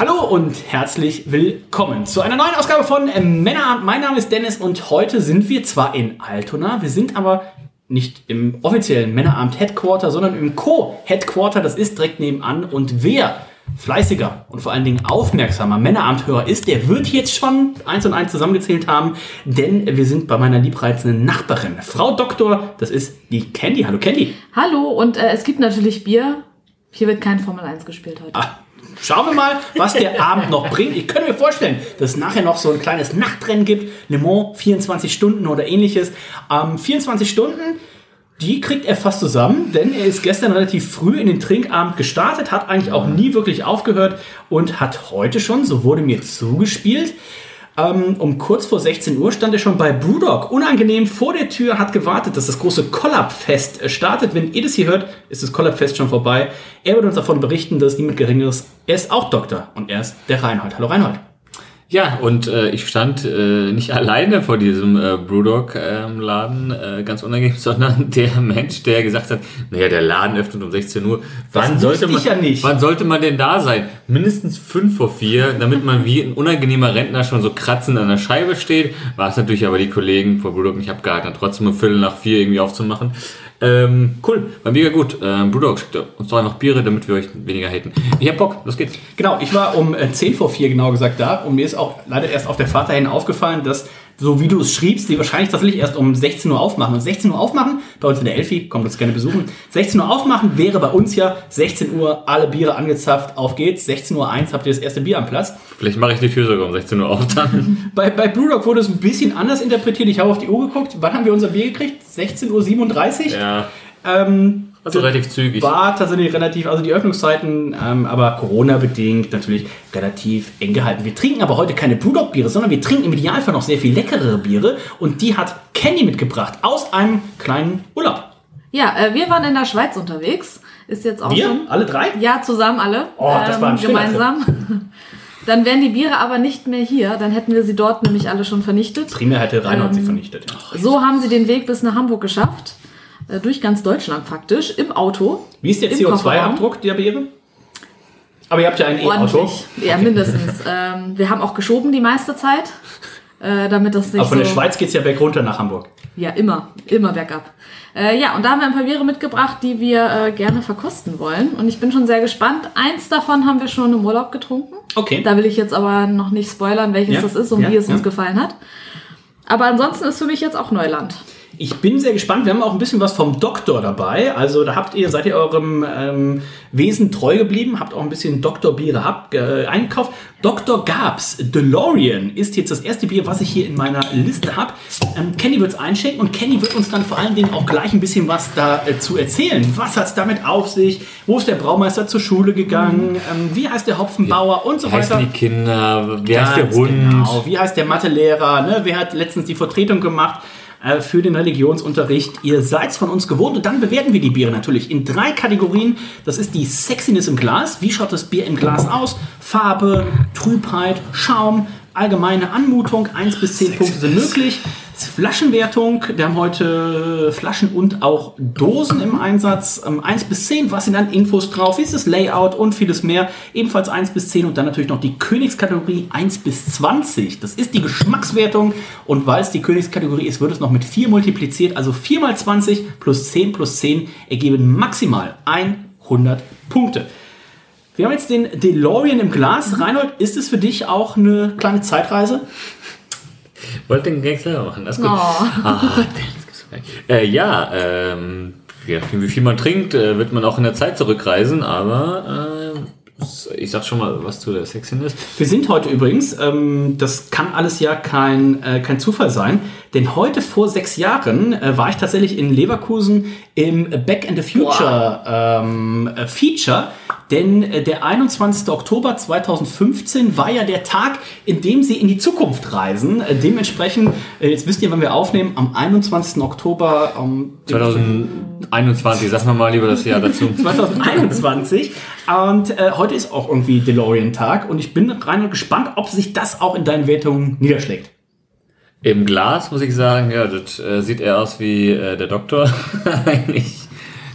Hallo und herzlich willkommen zu einer neuen Ausgabe von äh, Männerabend. Mein Name ist Dennis und heute sind wir zwar in Altona, wir sind aber nicht im offiziellen Männerabend Headquarter, sondern im Co-Headquarter. Das ist direkt nebenan. Und wer fleißiger und vor allen Dingen aufmerksamer Männerabendhörer ist, der wird jetzt schon eins und eins zusammengezählt haben, denn wir sind bei meiner liebreizenden Nachbarin, Frau Doktor, das ist die Candy. Hallo Candy. Hallo und äh, es gibt natürlich Bier. Hier wird kein Formel 1 gespielt heute. Ah, Schauen wir mal, was der Abend noch bringt. Ich könnte mir vorstellen, dass es nachher noch so ein kleines Nachtrennen gibt. Le Mans 24 Stunden oder ähnliches. Ähm, 24 Stunden, die kriegt er fast zusammen, denn er ist gestern relativ früh in den Trinkabend gestartet, hat eigentlich auch nie wirklich aufgehört und hat heute schon, so wurde mir zugespielt, ähm, um kurz vor 16 Uhr stand er schon bei Brewdog. Unangenehm vor der Tür, hat gewartet, dass das große Collab-Fest startet. Wenn ihr das hier hört, ist das Collab-Fest schon vorbei. Er wird uns davon berichten, dass niemand Geringeres, er ist auch Doktor und er ist der Reinhold. Hallo Reinhold. Ja, und äh, ich stand äh, nicht alleine vor diesem äh, Brewdog-Laden, äh, ganz unangenehm, sondern der Mensch, der gesagt hat, naja, der Laden öffnet um 16 Uhr. Wann Das sollte, man, ja nicht. wann sollte man denn da sein? Mindestens fünf vor vier, damit man wie ein unangenehmer Rentner schon so kratzend an der Scheibe steht. War es natürlich aber die Kollegen von Brewdog nicht abgehalten, trotzdem um Viertel nach vier irgendwie aufzumachen. Ähm, cool, war mega gut. Ähm, Brewdog schickt uns doch noch Biere, damit wir euch weniger haten. Ich hab Bock, los geht's. Genau, ich war um äh, 10 vor 4 genau gesagt da und mir ist auch leider erst auf der Fahrt dahin aufgefallen, dass, so wie du es schriebst, die wahrscheinlich tatsächlich erst um 16 Uhr aufmachen. Und 16 Uhr aufmachen, bei uns in der Elfi, kommt uns gerne besuchen, 16 Uhr aufmachen wäre bei uns ja 16 Uhr alle Biere angezapft, auf geht's, 16 Uhr 1 habt ihr das erste Bier am Platz. Vielleicht mache ich die Tür sogar um 16 Uhr auf dann. Bei, bei Brewdog wurde es ein bisschen anders interpretiert. Ich habe auf die Uhr geguckt. Wann haben wir unser Bier gekriegt? 16.37 Uhr? ja, Ähm, also relativ zügig. war tatsächlich relativ, also die Öffnungszeiten, ähm, aber Corona-bedingt natürlich relativ eng gehalten. Wir trinken aber heute keine Brewdog-Biere, sondern wir trinken im Idealfall noch sehr viel leckerere Biere und die hat Kenny mitgebracht aus einem kleinen Urlaub. Ja, äh, wir waren in der Schweiz unterwegs. Ist jetzt auch Wir? schon. Alle drei? Ja, zusammen alle. Ähm, Oh, das war ein schöner Gemeinsam. Dann wären die Biere aber nicht mehr hier. Dann hätten wir sie dort nämlich alle schon vernichtet. Primär hätte Reinhold sie Ähm, vernichtet. So haben sie den Weg bis nach Hamburg geschafft. Äh, durch ganz Deutschland praktisch. Im Auto. Wie ist der im CO2-Abdruck der Biere? Aber ihr habt ja ein E-Auto. Ja, mindestens. ähm, wir haben auch geschoben die meiste Zeit. Äh, damit das nicht Aber von so der Schweiz geht's ja berg runter nach Hamburg. Ja, immer, immer bergab. Äh, ja, und da haben wir ein paar Biere mitgebracht, die wir äh, gerne verkosten wollen. Und ich bin schon sehr gespannt. Eins davon haben wir schon im Urlaub getrunken. Okay. Da will ich jetzt aber noch nicht spoilern, welches Ja, das ist und ja, wie es ja. uns gefallen hat. Aber ansonsten ist für mich jetzt auch Neuland. Ich bin sehr gespannt. Wir haben auch ein bisschen was vom Doktor dabei. Also da habt ihr, seid ihr eurem ähm, Wesen treu geblieben, habt auch ein bisschen Doktorbiere habt, äh, eingekauft. Dr. Gabs DeLorean ist jetzt das erste Bier, was ich hier in meiner Liste habe. Ähm, Kenny wird es einschenken und Kenny wird uns dann vor allen Dingen auch gleich ein bisschen was dazu erzählen. Was hat es damit auf sich? Wo ist der Braumeister zur Schule gegangen? Ähm, wie heißt der Hopfenbauer und so Wie heißen weiter? die Kinder? Wie heißt der Hund? Genau. Wie heißt der Mathelehrer? Ne? Wer hat letztens die Vertretung gemacht äh, für den Religionsunterricht? Ihr seid von uns gewohnt und dann bewerten wir die Biere natürlich in drei Kategorien. Das ist die Sexiness im Glas. Wie schaut das Bier im Glas aus? Farbe, Trübheit, Schaum, allgemeine Anmutung. 1 bis 10 Punkte sind möglich. Flaschenwertung, wir haben heute Flaschen und auch Dosen im Einsatz. Ähm, 1 bis 10, was sind dann Infos drauf? Wie ist das Layout und vieles mehr? Ebenfalls 1 bis 10 und dann natürlich noch die Königskategorie 1 bis 20. Das ist die Geschmackswertung und weil es die Königskategorie ist, wird es noch mit 4 multipliziert. Also 4 mal 20 plus 10 plus 10 ergeben maximal 100 Punkte. Wir haben jetzt den DeLorean im Glas. Reinhold, ist es für dich auch eine kleine Zeitreise? Wollte den Gag selber machen, das ist gut. Oh. Ah, das gibt's doch gar nicht. Äh, ja, ähm, je nachdem, wie viel man trinkt, äh, wird man auch in der Zeit zurückreisen, aber äh, ich sag schon mal was zu der Sexiness. Wir sind heute übrigens, ähm, das kann alles ja kein, äh, kein Zufall sein, denn heute vor sechs Jahren äh, war ich tatsächlich in Leverkusen im Back in the Future ähm, äh, Feature denn äh, der 21. Oktober 2015 war ja der Tag, in dem sie in die Zukunft reisen. Äh, dementsprechend, äh, jetzt wisst ihr, wann wir aufnehmen, am 21. Oktober ähm, 2021, sag mal mal lieber das Jahr dazu. 2021. Und äh, heute ist auch irgendwie DeLorean-Tag und ich bin rein gespannt, ob sich das auch in deinen Wertungen niederschlägt. Im Glas muss ich sagen, ja, das äh, sieht eher aus wie äh, der Doktor. Eigentlich.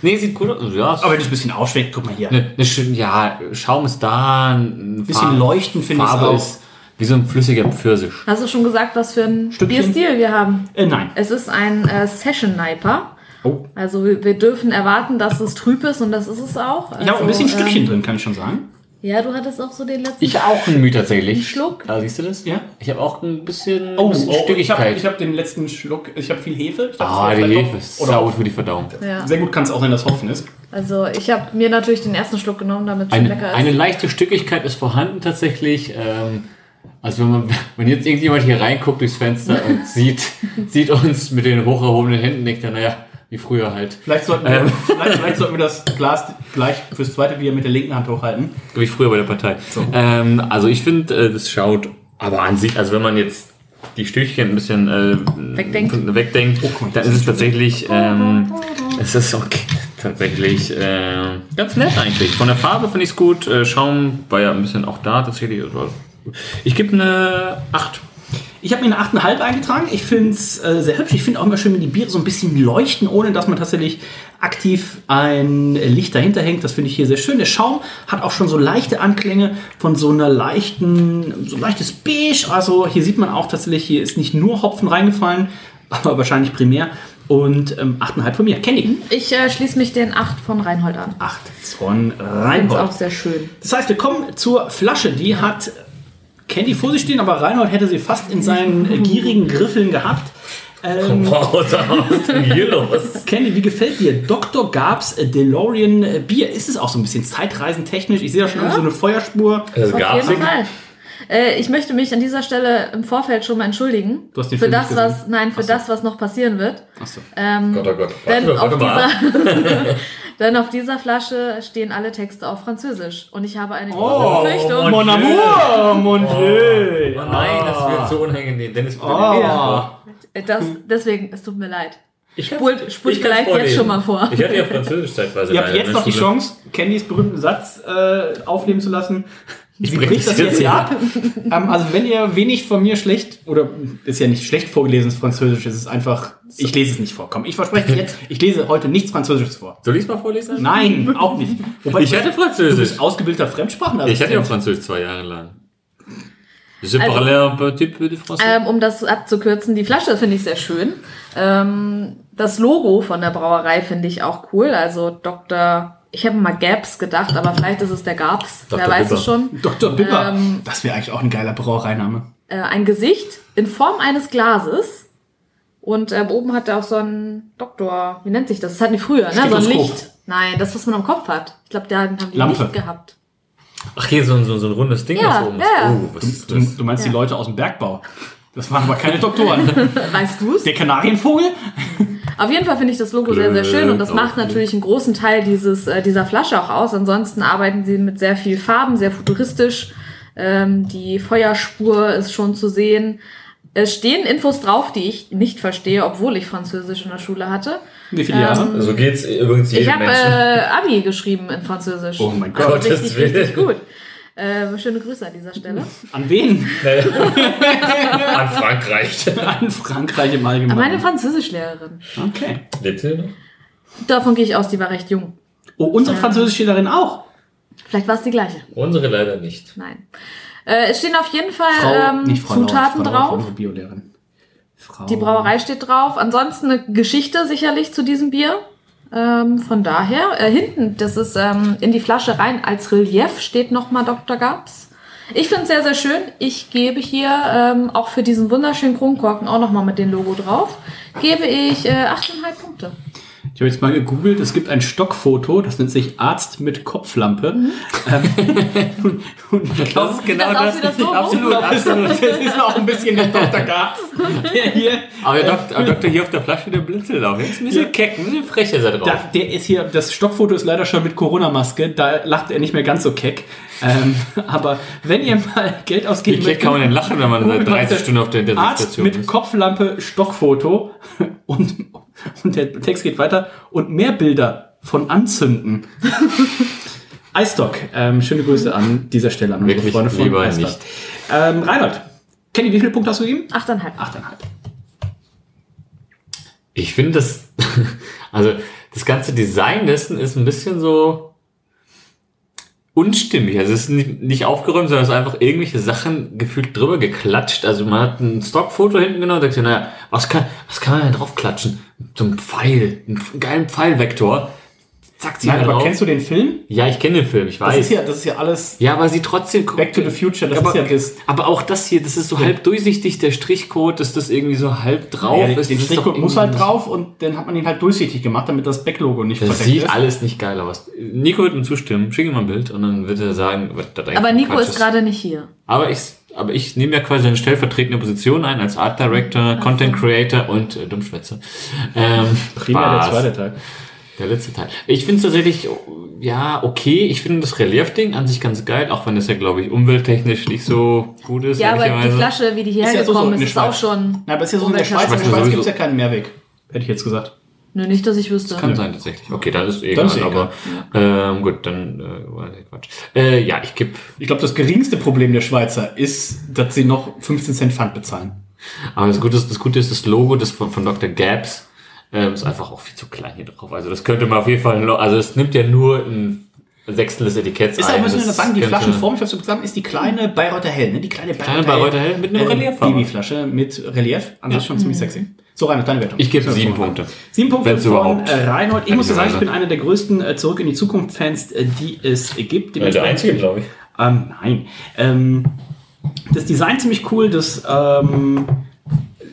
Nee, sieht cool aus. Ja, Aber wenn es ein bisschen aufschlägt, guck mal hier. ne, ne, schön, ja, Schaum ist da. Ein Bisschen leuchten finde ich Farbe auch. ist wie so ein flüssiger Pfirsich. Hast du schon gesagt, was für ein Stückchen? Bierstil wir haben? Äh, nein. Es ist ein äh, Session Niper. Oh. Also wir, wir dürfen erwarten, dass es trüb ist und das ist es auch. Also, Ich habe ein bisschen Stückchen ähm, drin, kann ich schon sagen. Ja, du hattest auch so den letzten. Ich auch ein Mühe tatsächlich. Ein Schluck? Ah, siehst du das? Ja. Ich habe auch ein bisschen, Oh, bisschen oh ich habe Stückigkeit. ich hab den letzten Schluck, ich habe viel Hefe. Ich dachte, ah, die Hefe ist Oder saugut für die Verdauung. Ja. Sehr gut kann es auch sein, dass Hopfen ist. Also ich habe mir natürlich den ersten Schluck genommen, damit es schon Eine, lecker ist. eine leichte Stückigkeit ist vorhanden tatsächlich. Ähm, also wenn, man, wenn jetzt irgendjemand hier reinguckt durchs Fenster und sieht, sieht uns mit den hoch erhobenen Händen, denkt er, naja, wie früher halt. Vielleicht sollten, wir, Ähm. vielleicht, vielleicht sollten wir das Glas gleich fürs zweite wieder mit der linken Hand hochhalten. Wie früher bei der Partei. Ähm, also ich finde, äh, das schaut, aber an sich, also wenn man jetzt die Stückchen ein bisschen äh, Wegdenkt. wegdenkt Oh, mal, dann ist es tatsächlich, ähm, es ist okay, tatsächlich äh, ganz nett eigentlich. Von der Farbe finde ich es gut. Äh, Schaum war ja ein bisschen auch da tatsächlich. Also, Ich gebe eine 8. Ich habe mir eine 8,5 eingetragen. Ich finde es äh, sehr hübsch. Ich finde auch immer schön, wenn die Biere so ein bisschen leuchten, ohne dass man tatsächlich aktiv ein Licht dahinter hängt. Das finde ich hier sehr schön. Der Schaum hat auch schon so leichte Anklänge von so einer leichten, so leichtes Beige. Also hier sieht man auch tatsächlich, hier ist nicht nur Hopfen reingefallen, aber wahrscheinlich primär. Und ähm, 8,5 von mir. Candy. Ich äh, schließe mich den 8 von Reinhold an. 8 von Reinhold. auch sehr schön. Das heißt, wir kommen zur Flasche. Die hat Candy vor sich stehen, aber Reinhold hätte sie fast in seinen äh, gierigen Griffeln gehabt. Ähm, Wow, was ist denn hier los? Candy, wie gefällt dir Dr. Gabs äh, DeLorean äh, Bier? Ist es auch so ein bisschen zeitreisentechnisch? Ich sehe da schon irgendwie so eine Feuerspur. Das Auf gab's. jeden Fall. Äh, ich möchte mich an dieser Stelle im Vorfeld schon mal entschuldigen. Du hast den für Film das, nicht gesehen? was, nein, für das, was noch passieren wird. Achso. Ähm, Gott, oh Gott. denn, Warte, auf warte mal. dieser, denn auf dieser Flasche stehen alle Texte auf Französisch. Und ich habe eine große Oh, Befürchtung. mon amour, mon dieu. Oh nein, das wird so unangenehm. Dennis. Oh. Äh, Das, deswegen, es tut mir leid. Ich Spult, spult ich kann's vielleicht jetzt schon mal vor. Ich hatte ja Französisch zeitweise. Ihr habt jetzt ne? noch die. Chance, Candys berühmten Satz äh, aufnehmen zu lassen. Sie bring bricht das jetzt jetzt hier ab. ähm, also wenn ihr wenig von mir schlecht, oder ist ja nicht schlecht vorgelesenes Französisch, es ist einfach, ich lese es nicht vor. Komm, ich verspreche dir jetzt, ich lese heute nichts Französisches vor. Soll ich es mal vorlesen? Nein, auch nicht. Wobei Ich du- hatte Du Französisch. bist ausgebildeter Fremdsprachenassistent. Ich hatte ja Französisch zwei Jahre lang. Je Also- parlais un petit peu de français. Ähm, um das abzukürzen, die Flasche finde ich sehr schön. Ähm, das Logo von der Brauerei finde ich auch cool. Also Dr. Ich habe mal Gaps gedacht, aber vielleicht ist es der Gabs. Dr. Wer weiß es schon. Dr. Bibber. Ähm, das wäre eigentlich auch ein geiler Brauereiname. Äh, ein Gesicht in Form eines Glases. Und äh, oben hat er auch so ein Doktor, wie nennt sich das? Das hatten die früher, ne? So ein. Licht. Nein, das, was man am Kopf hat. Ich glaube, da haben die Lampe. Licht gehabt. Ach, hier so ein, so, ein rundes Ding, Ja, was oben ja, ist. Oh, was ist Du, das? du meinst die Ja. Leute aus dem Bergbau. Das waren aber keine Doktoren. Weißt du's? Der Kanarienvogel? Auf jeden Fall finde ich das Logo sehr, sehr schön und das Blöd, macht natürlich einen großen Teil dieses, äh, dieser Flasche auch aus. Ansonsten arbeiten sie mit sehr viel Farben, sehr futuristisch. Ähm, die Feuerspur ist schon zu sehen. Es stehen Infos drauf, die ich nicht verstehe, obwohl ich Französisch in der Schule hatte. Wie viele Jahre? So geht's übrigens Ich jedem habe Menschen. äh, Abi geschrieben in Französisch. Oh mein Also Gott. richtig, Gottes Willen. richtig gut. Äh, schöne Grüße an dieser Stelle. An wen? An Frankreich. An Frankreich im An Allgemeinen. meine Französischlehrerin. Okay. Bitte? Davon gehe ich aus, die war recht jung. Oh, unsere Französischlehrerin auch. Vielleicht war es die gleiche. Unsere leider nicht. Nein. Äh, es stehen auf jeden Fall Frau, ähm, nicht Frau Zutaten Frau drauf. unsere Biolehrerin. Frau. Die Brauerei steht drauf. Ansonsten eine Geschichte sicherlich zu diesem Bier. Ähm, von daher, äh, hinten, das ist ähm, in die Flasche rein, als Relief steht nochmal Dr. Gabs. Ich finde es sehr, sehr schön. Ich gebe hier ähm, auch für diesen wunderschönen Kronkorken auch nochmal mit dem Logo drauf, gebe ich äh, 8,5 Punkte. Ich habe jetzt mal gegoogelt, es gibt ein Stockfoto, das nennt sich Arzt mit Kopflampe. Ähm, und glaube, Das ist genau das wie das Logo? Absolut, absolut. das ist auch ein bisschen der Dr. Gas. Der hier, Aber der Doktor, der Doktor hier auf der Flasche, der blinzelt auch. Der ist ein bisschen Ja. keck, ein bisschen frech ist er drauf. da, der ist hier, das Stockfoto ist leider schon mit Corona-Maske, da lacht er nicht mehr ganz so keck. Ähm, aber wenn ihr mal Geld Wie ausgeben keck kann man denn lachen, wenn man seit Googelt mal 30 Stunden auf der Arzt Intensivstation mit ist? Kopflampe, Stockfoto und, und der Text geht weiter und mehr Bilder von Anzünden. iStock, ähm, schöne Grüße an dieser Stelle an unsere Wirklich Freunde von lieber iStock. nicht. Ähm, Reinhold, Kenny, wie viele Punkte hast du gegeben? Achteinhalb. Achteinhalb. Ich finde das, also das ganze Design dessen ist ein bisschen so unstimmig. Also es ist nicht, nicht aufgeräumt, sondern es ist einfach irgendwelche Sachen gefühlt drüber geklatscht. Also man hat ein Stockfoto hinten genommen und denkt sich, naja, was kann, was kann man denn drauf klatschen? So ein Pfeil, einen geilen Pfeilvektor. Zack, sie Nein, aber drauf. kennst du den Film? Ja, ich kenne den Film, ich Das weiß. ist ja, das ist ja alles ja, aber sie trotzdem Back to the Future, das aber, ist ja das. aber auch das hier, das ist so halb durchsichtig, der Strichcode, dass das irgendwie so halb drauf Ja, ist. den das ist Strichcode muss halt drauf und dann hat man ihn halt durchsichtig gemacht, damit das Backlogo nicht Das verdeckt sieht ist. alles nicht geil aus. Nico wird ihm zustimmen. Schick ihm mal ein Bild und dann wird er sagen, was das eigentlich Aber Nico Quatsch ist gerade nicht hier. Aber ich, aber ich nehme ja quasi eine stellvertretende Position ein als Art Director, Content Creator und äh, Dummschwätzer. Ähm, Primär der zweite Teil. Der letzte Teil. Ich finde es tatsächlich, ja, okay. Ich finde das Relief-Ding an sich ganz geil, auch wenn es ja, glaube ich, umwelttechnisch nicht so gut ist. Ja, aber die. Flasche, wie die hierher Ist ja so gekommen ist, ist auch schon. Na, aber es ist ja so in der Schweiz. In der Schweiz gibt es ja keinen Mehrweg. Hätte ich jetzt gesagt. Nö, nicht, dass ich wüsste. Kann sein, tatsächlich. Okay, dann ist eh egal, ist eh aber ähm, gut, dann äh, war der Quatsch. Äh, ja, ich gebe Ich glaube, das geringste Problem der Schweizer ist, dass sie noch 15 Cent Pfand bezahlen. Aber das Gute ist, das Gute ist das Logo, das von, von Dr. Gabs, ähm, ist einfach auch viel zu klein hier drauf. Also das könnte man auf jeden Fall, noch- also es nimmt ja nur ein Sechstel des Etiketts Ist ein. auch, müssen wir das sagen, die Flaschenform, ich hab's gesagt, ist die kleine Bayreuther Hell, ne? Die kleine Kleine Bayreuther Hell mit einem äh, Relieffarbe. Babyflasche mit Relief. An sich schon ziemlich sexy. So, Reinhold, deine Wertung. Ich gebe Ja, sieben so. Punkte. Sieben Punkte Wenn's von überhaupt. äh, Reinhold. Ich muss ja sagen, ich bin einer der größten äh, Zurück in die Zukunft-Fans, äh, die es gibt. Ja, der einzige, glaube ich. Ähm, nein. Ähm, das Design ziemlich cool. Das ähm,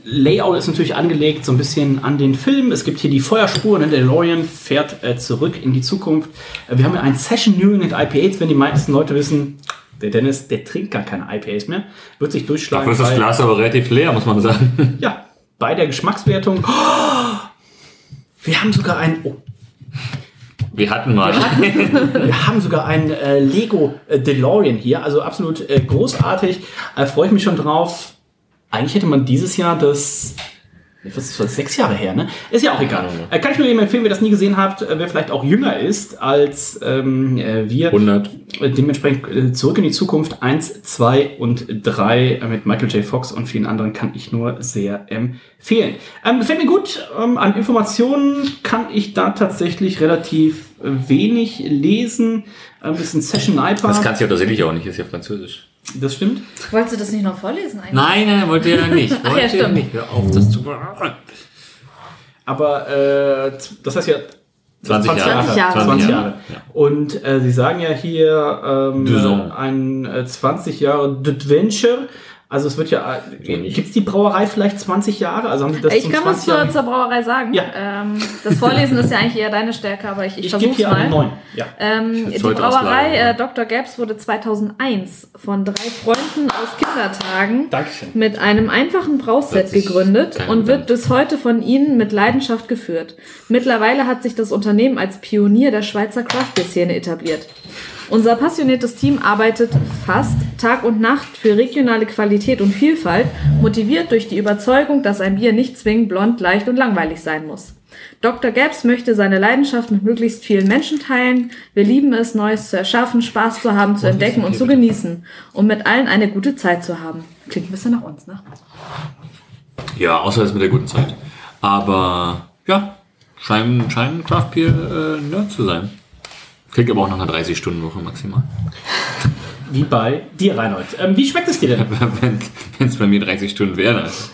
Layout ist natürlich angelegt so ein bisschen an den Film. Es gibt hier die Feuerspur. Ne? Der DeLorean fährt äh, zurück in die Zukunft. Äh, wir haben ja ein Session New mit IPAs. Wenn die meisten Leute wissen, der Dennis, der trinkt gar keine IPAs mehr. Wird sich durchschlagen. Dafür ist das Glas aber relativ leer, muss man sagen. Ja, bei der Geschmackswertung. Oh, wir haben sogar ein... Oh, Wir hatten mal. Wir haben sogar ein äh, Lego äh, DeLorean hier, also absolut äh, großartig. Äh, Freue ich mich schon drauf. Eigentlich hätte man dieses Jahr das. Was ist das? Sechs Jahre her, ne? Ist ja auch egal. Äh, kann ich nur jedem empfehlen, wer das nie gesehen habt, äh, wer vielleicht auch jünger ist als ähm, äh, wir. 100. Äh, Dementsprechend zurück in die Zukunft 1, 2 und 3 äh, mit Michael J. Fox und vielen anderen kann ich nur sehr empfehlen. Ähm, gefällt mir gut. Ähm, an Informationen kann ich da tatsächlich relativ wenig lesen. Ein bisschen Session Sniper. Das kannst du ja tatsächlich auch nicht, ist ja französisch. Das stimmt. Wolltest du das nicht noch vorlesen eigentlich? Nein, nein, wollte er nicht. Ach ja, Wollte stimmt. nicht. Hör auf, das zu. Aber äh, das heißt ja 20 Jahre. 20 Jahre. 20 Jahre. Und äh, sie sagen ja hier ähm, äh, ein äh, 20 Jahre Adventure. Also es wird ja. Äh. Gibt es die Brauerei vielleicht 20 Jahre? Also haben sie das Ich zum kann was 20 zur, zur Brauerei sagen. Ja. Ähm, das Vorlesen ist ja eigentlich eher deine Stärke, aber ich, ich, Ich gebe versuch's hier mal. 9. Ja. Ähm, die Brauerei äh, Dr. Gabs wurde 2001 von drei Freunden aus Kindertagen Dankeschön. mit einem einfachen Brauset gegründet und wird bis heute von ihnen mit Leidenschaft geführt. Mittlerweile hat sich das Unternehmen als Pionier der Schweizer Craftbeer-Szene etabliert. Unser passioniertes Team arbeitet fast Tag und Nacht für regionale Qualität und Vielfalt, motiviert durch die Überzeugung, dass ein Bier nicht zwingend blond, leicht und langweilig sein muss. Dr. Gabs möchte seine Leidenschaft mit möglichst vielen Menschen teilen. Wir lieben es, Neues zu erschaffen, Spaß zu haben, zu entdecken und zu genießen, um mit allen eine gute Zeit zu haben. Klingt ein bisschen nach uns, ne? Ja, außer das mit der guten Zeit. Aber ja, scheinen, scheinen Craft Beer äh, Nerd zu sein. Klingt aber auch nach einer 30-Stunden-Woche maximal. Wie bei dir, Reinhold. Ähm, wie schmeckt es dir denn? Wenn es bei mir 30 Stunden wären. Also.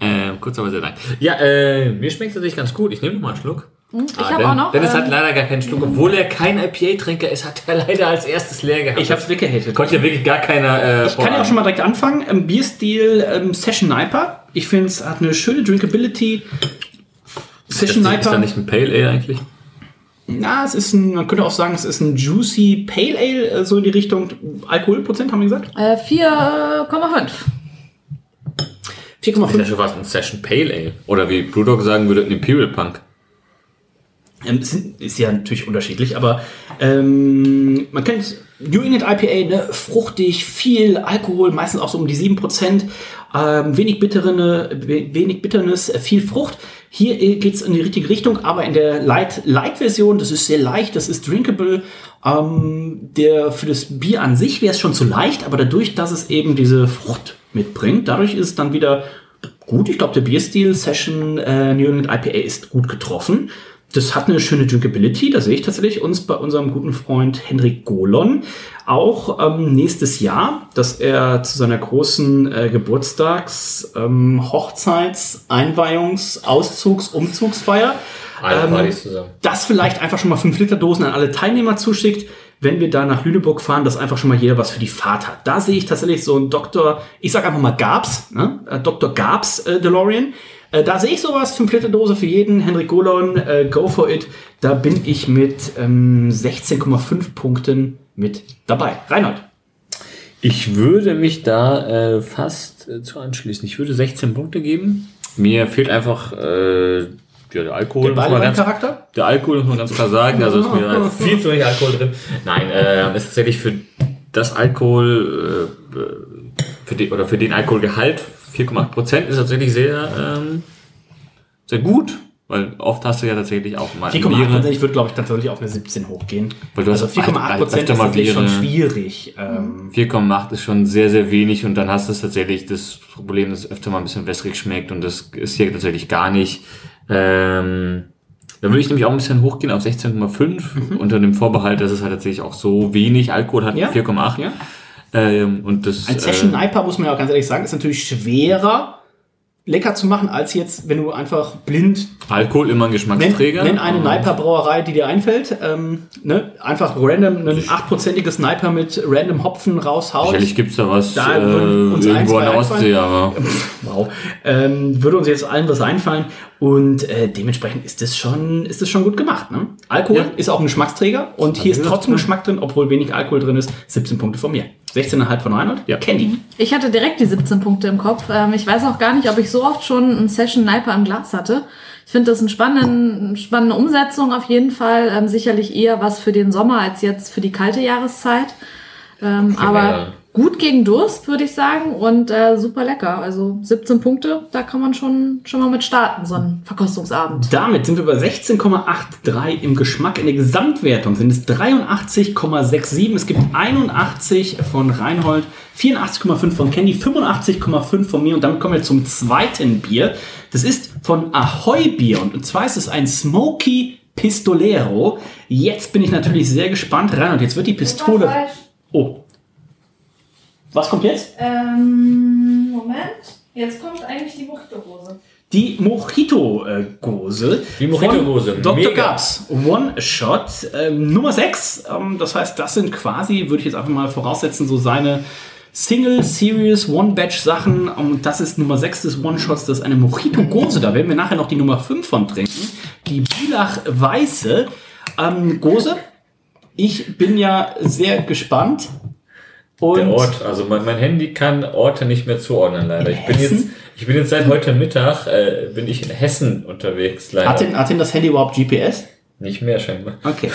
Ähm, kurz aber sehr lang. Ja, äh, mir schmeckt es tatsächlich ganz gut. Ich nehme noch mal einen Schluck. Ich Ah, habe auch noch. Dennis hat ähm, leider gar keinen Schluck. Obwohl er kein IPA-Trinker ist, hat er leider als erstes leer gehabt. Ich habe es weggehatet. Konnte ja wirklich gar keiner. Äh, Ich kann ja auch schon mal direkt anfangen. Ähm, Bierstil ähm, Session Niper. Ich finde es hat eine schöne Drinkability. Session Ist da Sniper. nicht ein Pale Ale eigentlich? Na, es ist ein, man könnte auch sagen, es ist ein Juicy Pale Ale, äh, so in die Richtung. Alkoholprozent haben wir gesagt? Äh, 4,5. Ist ja 4,5. schon fast ein Session Pale Ale. Oder wie Brewdog sagen würde, ein Imperial Punk. Ähm, es sind, ist ja natürlich unterschiedlich, aber ähm, man kennt New England IPA, ne? fruchtig, viel Alkohol, meistens auch so um die 7%, ähm, wenig, bittere, we- wenig Bitternis, äh, viel Frucht. Hier äh, geht's in die richtige Richtung, aber in der Light- Light-Version, das ist sehr leicht, das ist drinkable. Ähm, der, für das Bier an sich wäre es schon zu leicht, aber dadurch, dass es eben diese Frucht mitbringt, dadurch ist es dann wieder gut. Ich glaube, der Bierstil Session äh, New England IPA ist gut getroffen. Das hat eine schöne Drinkability, da sehe ich tatsächlich uns bei unserem guten Freund Henrik Golon auch ähm, nächstes Jahr, dass er zu seiner großen äh, Geburtstags-, ähm, Hochzeits-, Einweihungs-, Auszugs-, Umzugsfeier ähm, das vielleicht einfach schon mal 5 Liter Dosen an alle Teilnehmer zuschickt, wenn wir da nach Lüneburg fahren, dass einfach schon mal jeder was für die Fahrt hat. Da sehe ich tatsächlich so einen Dr., ich sag einfach mal Gabs, ne? äh, Dr. Gabs äh, DeLorean. Äh, da sehe ich sowas, 5 Liter Dose für jeden, Henrik Golon, äh, go for it. Da bin ich mit ähm, 16,5 Punkten mit dabei. Reinhold. Ich würde mich da äh, fast äh, zu anschließen. Ich würde 16 Punkte geben. Mir fehlt einfach äh, ja, der Alkohol. muss man ganz, Charakter? der Alkohol muss man ganz klar sagen. Also ist mir viel zu wenig Alkohol drin. Nein, äh, ist tatsächlich für das Alkohol äh, für den, oder für den Alkoholgehalt 4,8 Prozent ist tatsächlich sehr ähm, sehr gut. Weil oft hast du ja tatsächlich auch mal 4,8 Biere- Prozent, ich würde glaube ich tatsächlich auf eine 17 hochgehen. Weil du hast also 4,8 halt Prozent öfter ist natürlich schon schwierig. Ähm, 4,8 ist schon sehr, sehr wenig und dann hast du tatsächlich das Problem, dass es öfter mal ein bisschen wässrig schmeckt und das ist hier tatsächlich gar nicht. Ähm, da würde ich nämlich auch ein bisschen hochgehen auf 16,5 unter dem Vorbehalt, dass es halt tatsächlich auch so wenig Alkohol hat, Ja. 4,8. Ja. Ähm, und das, Ein Session äh, Sniper, muss man ja auch ganz ehrlich sagen, ist natürlich schwerer lecker zu machen, als jetzt, wenn du einfach blind Alkohol immer ein Geschmacksträger. nenn eine Sniper-Brauerei, die dir einfällt. Ähm, ne? Einfach random einen 8%iges Sniper mit random Hopfen raushaut. Sicherlich gibt's da was Da äh, ein, irgendwo an der Ostsee, aber Wow. Ähm, würde uns jetzt allen was einfallen. Und äh, dementsprechend ist das schon, ist das schon gut gemacht. Ne? Alkohol Ja. ist auch ein Geschmacksträger und hier ist trotzdem. Geschmack drin, obwohl wenig Alkohol drin ist. 17 Punkte von mir. 16,5 von Reinhold. Ja. Candy. Ich hatte direkt die 17 Punkte im Kopf. Ähm, ich weiß auch gar nicht, ob ich so oft schon einen Session Sniper im Glas hatte. Ich finde das eine spannende, spannende Umsetzung auf jeden Fall. Ähm, sicherlich eher was für den Sommer als jetzt für die kalte Jahreszeit. Ähm, aber ja. Gut gegen Durst, würde ich sagen. Und äh, super lecker. Also 17 Punkte, da kann man schon, schon mal mit starten, so ein Verkostungsabend. Damit sind wir bei 16,83 im Geschmack. In der Gesamtwertung sind es 83,67. Es gibt 81 von Reinhold, 84,5 von Candy, 85,5 von mir. Und damit kommen wir zum zweiten Bier. Das ist von Ahoy Bier. Und zwar ist es ein Smoky Pistolero. Jetzt bin ich natürlich sehr gespannt. Reinhold, jetzt wird die Pistole... Oh. Was kommt jetzt? Ähm, Moment. Jetzt kommt eigentlich die Mojito-Hose. Die Mojito-Gose. Die Mojito-Gose, Dr. mega. Gabs. One-Shot. Ähm, Nummer 6. Ähm, das heißt, das sind quasi, würde ich jetzt einfach mal voraussetzen, so seine Single, Series, One-Batch-Sachen. Und das ist Nummer 6 des One-Shots. Das ist eine Mojito-Gose. Da werden wir nachher noch die Nummer 5 von trinken. Die Bülach Weiße. Ähm, Gose. Ich bin ja sehr gespannt. Und Der Ort, also mein, mein Handy kann Orte nicht mehr zuordnen, leider. Ich bin Hessen? jetzt, ich bin jetzt seit heute Mittag, äh, bin ich in Hessen unterwegs, leider. hat denn, hat denn das Handy überhaupt GPS? Nicht mehr scheinbar. Okay.